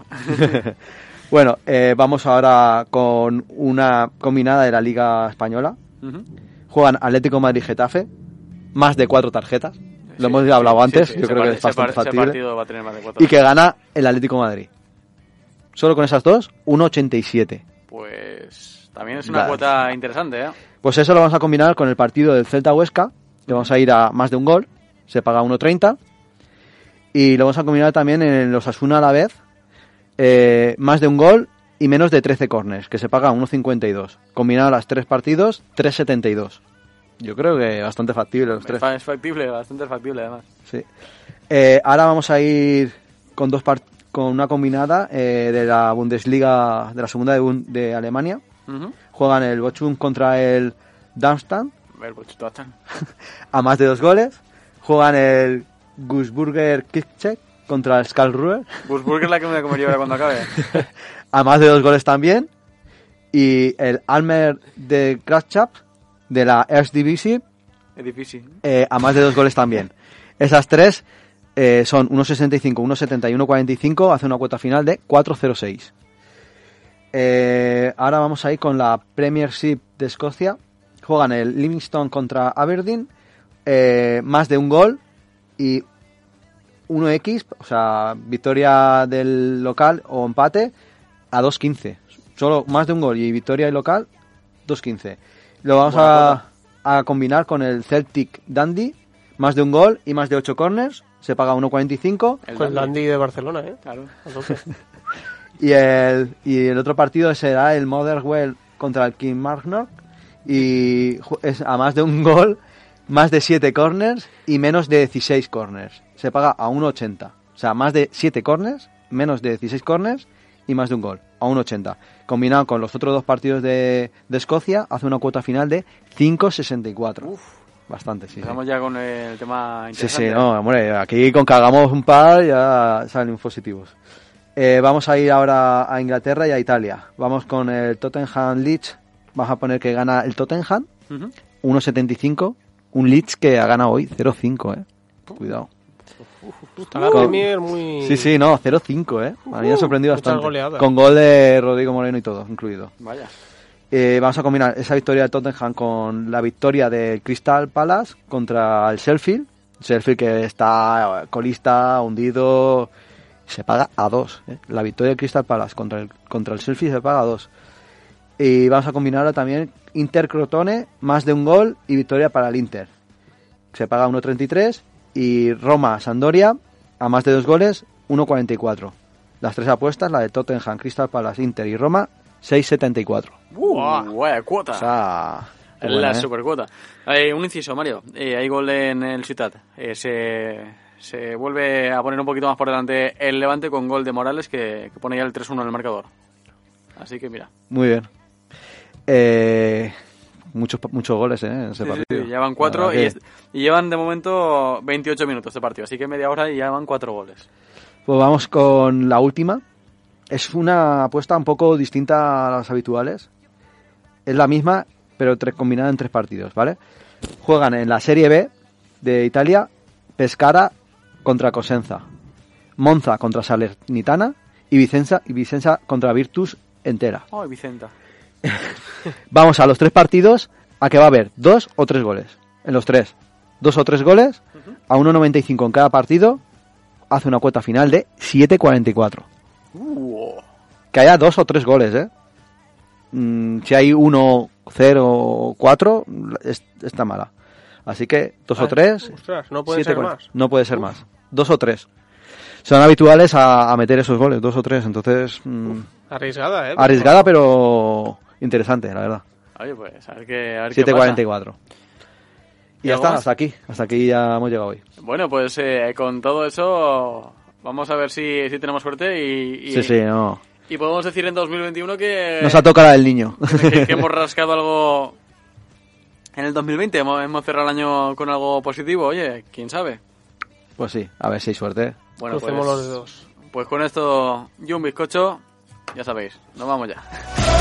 bueno, eh, vamos ahora con una combinada de la Liga Española. Ujú. Juegan Atlético Madrid-Getafe, más de cuatro tarjetas. Lo hemos hablado antes, yo creo que es bastante factible. de. Y que gana el Atlético Madrid. Solo con esas dos, 1.87. Pues también es una cuota interesante, ¿eh? Pues eso lo vamos a combinar con el partido del Celta Huesca, que vamos a ir a más de un gol, se paga 1.30. Y lo vamos a combinar también en los Asuna a la vez, eh, más de un gol y menos de 13 corners, que se paga 1.52. Combinado las tres partidos, 3.72. Yo creo que bastante factible los Es tres. Es factible, bastante factible además. Sí. Eh, ahora vamos a ir con dos con una combinada eh, de la Bundesliga, de la segunda de, Alemania. Juegan el Bochum contra el Darmstadt El a más de dos goles. Juegan el Gussburger Kickcheck contra el Skalruer Busburger es la que me voy a comer yo ahora cuando acabe. a más de dos goles también. Y el Almer de Kratschap de la Erste Divisie Es difícil. eh, a más de dos goles también. Esas tres eh, son 1.65, 1.70 y 1.45, hace una cuota final de 4.06. Eh, ahora vamos a ir con la Premiership de Escocia. Juegan el Livingston contra Aberdeen, eh, más de un gol y 1x, o sea, victoria del local o empate a 2.15. Solo más de un gol y victoria del local, 2.15. Lo vamos a, a combinar con el Celtic Dandy, más de un gol y más de 8 corners, se paga 1.45. El Con el Dandy. Dandy de Barcelona, ¿eh? Claro. Y el, y el otro partido será el Motherwell contra el King Marknock. Y es a más de un gol, más de 7 corners y menos de 16 corners. Se paga a 1.80. O sea, más de 7 corners, menos de 16 corners y más de un gol, a 1.80. Combinado con los otros dos partidos de, de Escocia, hace una cuota final de 5.64. Bastante, sí. sí. Empezamos ya con el tema Sí, interesante. sí, no, hombre, aquí con que hagamos un par ya salen positivos. Eh, vamos a ir ahora a Inglaterra y a Italia. Vamos con el Tottenham Leeds. Vamos a poner que gana el Tottenham Ujú. 1.75. Un Leeds que ha ganado hoy 0.5, eh. Cuidado. Está la Con- Premier muy... Sí, sí, no, 0.5, eh. A mí me ha sorprendido muchas bastante. goleadas. Con gol de Rodrigo Moreno y todo, incluido. Vaya. Eh, vamos a combinar esa victoria del Tottenham con la victoria del Crystal Palace contra el Sheffield. Sheffield que está eh, colista, hundido, se paga a dos. ¿eh? La victoria del Crystal Palace contra el, contra el Sheffield se paga a dos. Y vamos a combinarla también Inter Crotone, más de un gol y victoria para el Inter. se paga 1.33 y Roma-Sandoria a más de dos goles 1.44. Las tres apuestas, la de Tottenham, Crystal Palace, Inter y Roma, 6.74. Uh, vaya cuota. O sea, la buena, ¿eh? supercuota. Eh, un inciso, Mario. Eh, hay gol en el Ciutat. Eh, se, se vuelve a poner un poquito más por delante el Levante con gol de Morales que, que pone ya el 3-1 en el marcador. Así que mira. Muy bien. Eh, muchos, muchos goles ¿eh? en ese Sí, partido. sí, ya van cuatro y, verdad es- y llevan de momento 28 minutos de partido. Así que media hora y ya van cuatro goles. Pues vamos con la última. Es una apuesta un poco distinta a las habituales. Es la misma, pero tres, combinada en tres partidos, ¿vale? Juegan en la Serie B de Italia Pescara contra Cosenza, Monza contra Salernitana y Vicenza, y Vicenza contra Virtus entera. Ay, Vicenta. Vamos a los tres partidos a que va a haber dos o tres goles. En los tres. Dos o tres goles a 1.95 en cada partido. Hace una cuota final de 7.44. Uh, Que haya dos o tres goles, ¿eh? Mm, si hay uno, cero, cuatro, es- está mala. Así que dos o tres. ostras, no puede ser más. No puede ser más. Dos o tres. Son habituales a, a meter esos goles, dos o tres. Entonces, mm, Arriesgada, ¿eh? arriesgada, pero interesante, la verdad. oye, pues a ver qué, a ver qué pasa. 7.44. Y ya ¿Y algo está, más? hasta aquí. Hasta aquí ya hemos llegado hoy. Bueno, pues eh, con todo eso vamos a ver si, si tenemos suerte y, y, Sí, sí, no. y podemos decir en 2021 que, Nos ha tocado la del niño. que, que hemos rascado algo en el 2020. Hemos, hemos cerrado el año con algo positivo. Oye, quién sabe. Pues sí, a ver si hay suerte. Bueno, pues, Crucemos los dedos. pues con esto y un bizcocho, ya sabéis, nos vamos ya.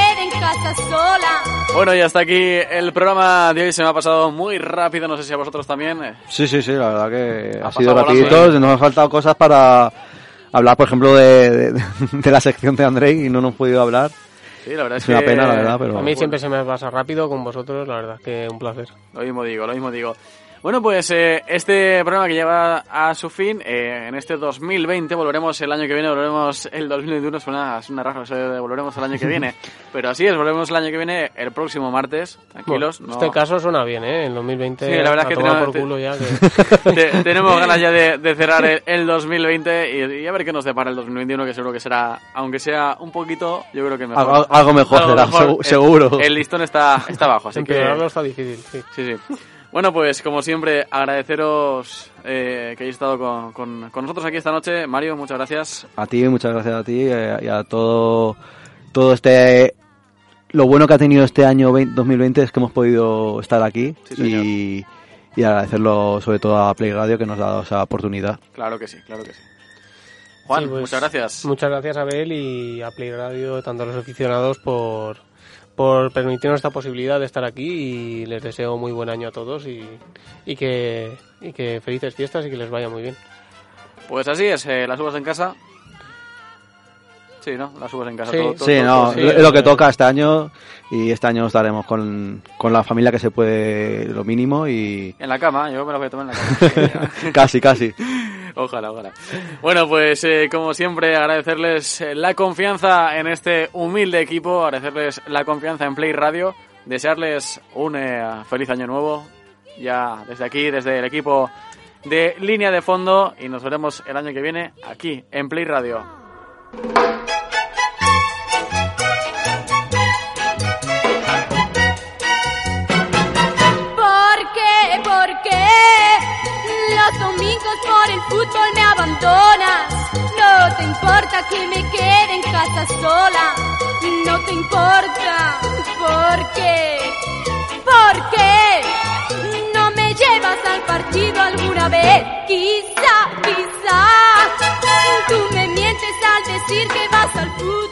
casa sola. Bueno, y hasta aquí el programa de hoy. Se me ha pasado muy rápido, no sé si a vosotros también. Eh, Sí, sí, sí, la verdad que Ha ha, sido rapidito. Nos han faltado cosas para hablar, por ejemplo, de, de, de la sección de Andrei y no hemos podido hablar. Sí, la verdad es, Es una que... pena, la verdad, pero... A mí siempre se me pasa rápido con vosotros, la verdad que un placer. Lo mismo digo, lo mismo digo. Bueno, pues eh, este programa que lleva a su fin, eh, en este 2020, volveremos el año que viene, volveremos el 2021, suena, suena raro, eso de volveremos el año que viene, pero así es, volveremos el año que viene, el próximo martes, tranquilos. Bueno, no- este caso suena bien, ¿eh? En 2020 Sí, la verdad es a que tenemos- por culo ya que... Te- tenemos ganas ya de, de cerrar el, el 2020 y, y a ver qué nos depara el 2021, que seguro que será, aunque sea un poquito, yo creo que mejor. Algo- algo mejor será, segu- El- seguro. El, listón está, está bajo, así que... Empeorarlo está difícil, sí. Sí, sí. Bueno, pues como siempre, agradeceros eh, que hayáis estado con, con- con nosotros aquí esta noche. Mario, muchas gracias. A ti, muchas gracias a ti eh, y a todo, todo este... Lo bueno que ha tenido este año 20 2020 es que hemos podido estar aquí Sí, señor. y, y agradecerlo sobre todo a Play Radio que nos ha dado esa oportunidad. Claro que sí, claro que sí. Juan, Sí, pues, muchas gracias. Muchas gracias, Abel, y a Play Radio, tanto a los aficionados, por, por permitirnos esta posibilidad de estar aquí y les deseo muy buen año a todos y, y, que, y que felices fiestas y que les vaya muy bien. Pues así es, eh, las uvas en casa. Sí, ¿no? Las uvas en casa. Sí. todo- todo- Sí, todo- no, todo- sí, es lo que eh. toca este año y este año estaremos con, con la familia que se puede lo mínimo y En la cama, yo me lo voy a tomar en la cama. casi, casi. Ojalá, ojalá. Bueno, pues eh, como siempre, agradecerles eh, la confianza en este humilde equipo, agradecerles la confianza en Play Radio, desearles un eh, feliz año nuevo, ya desde aquí, desde el equipo de línea de fondo, y nos veremos el año que viene aquí en Play Radio. fútbol me abandonas. No te importa que me quede en casa sola. No te importa. ¿Por qué? ¿Por qué? No me llevas al partido alguna vez. Quizá, quizá. Tú me mientes al decir que vas al fútbol.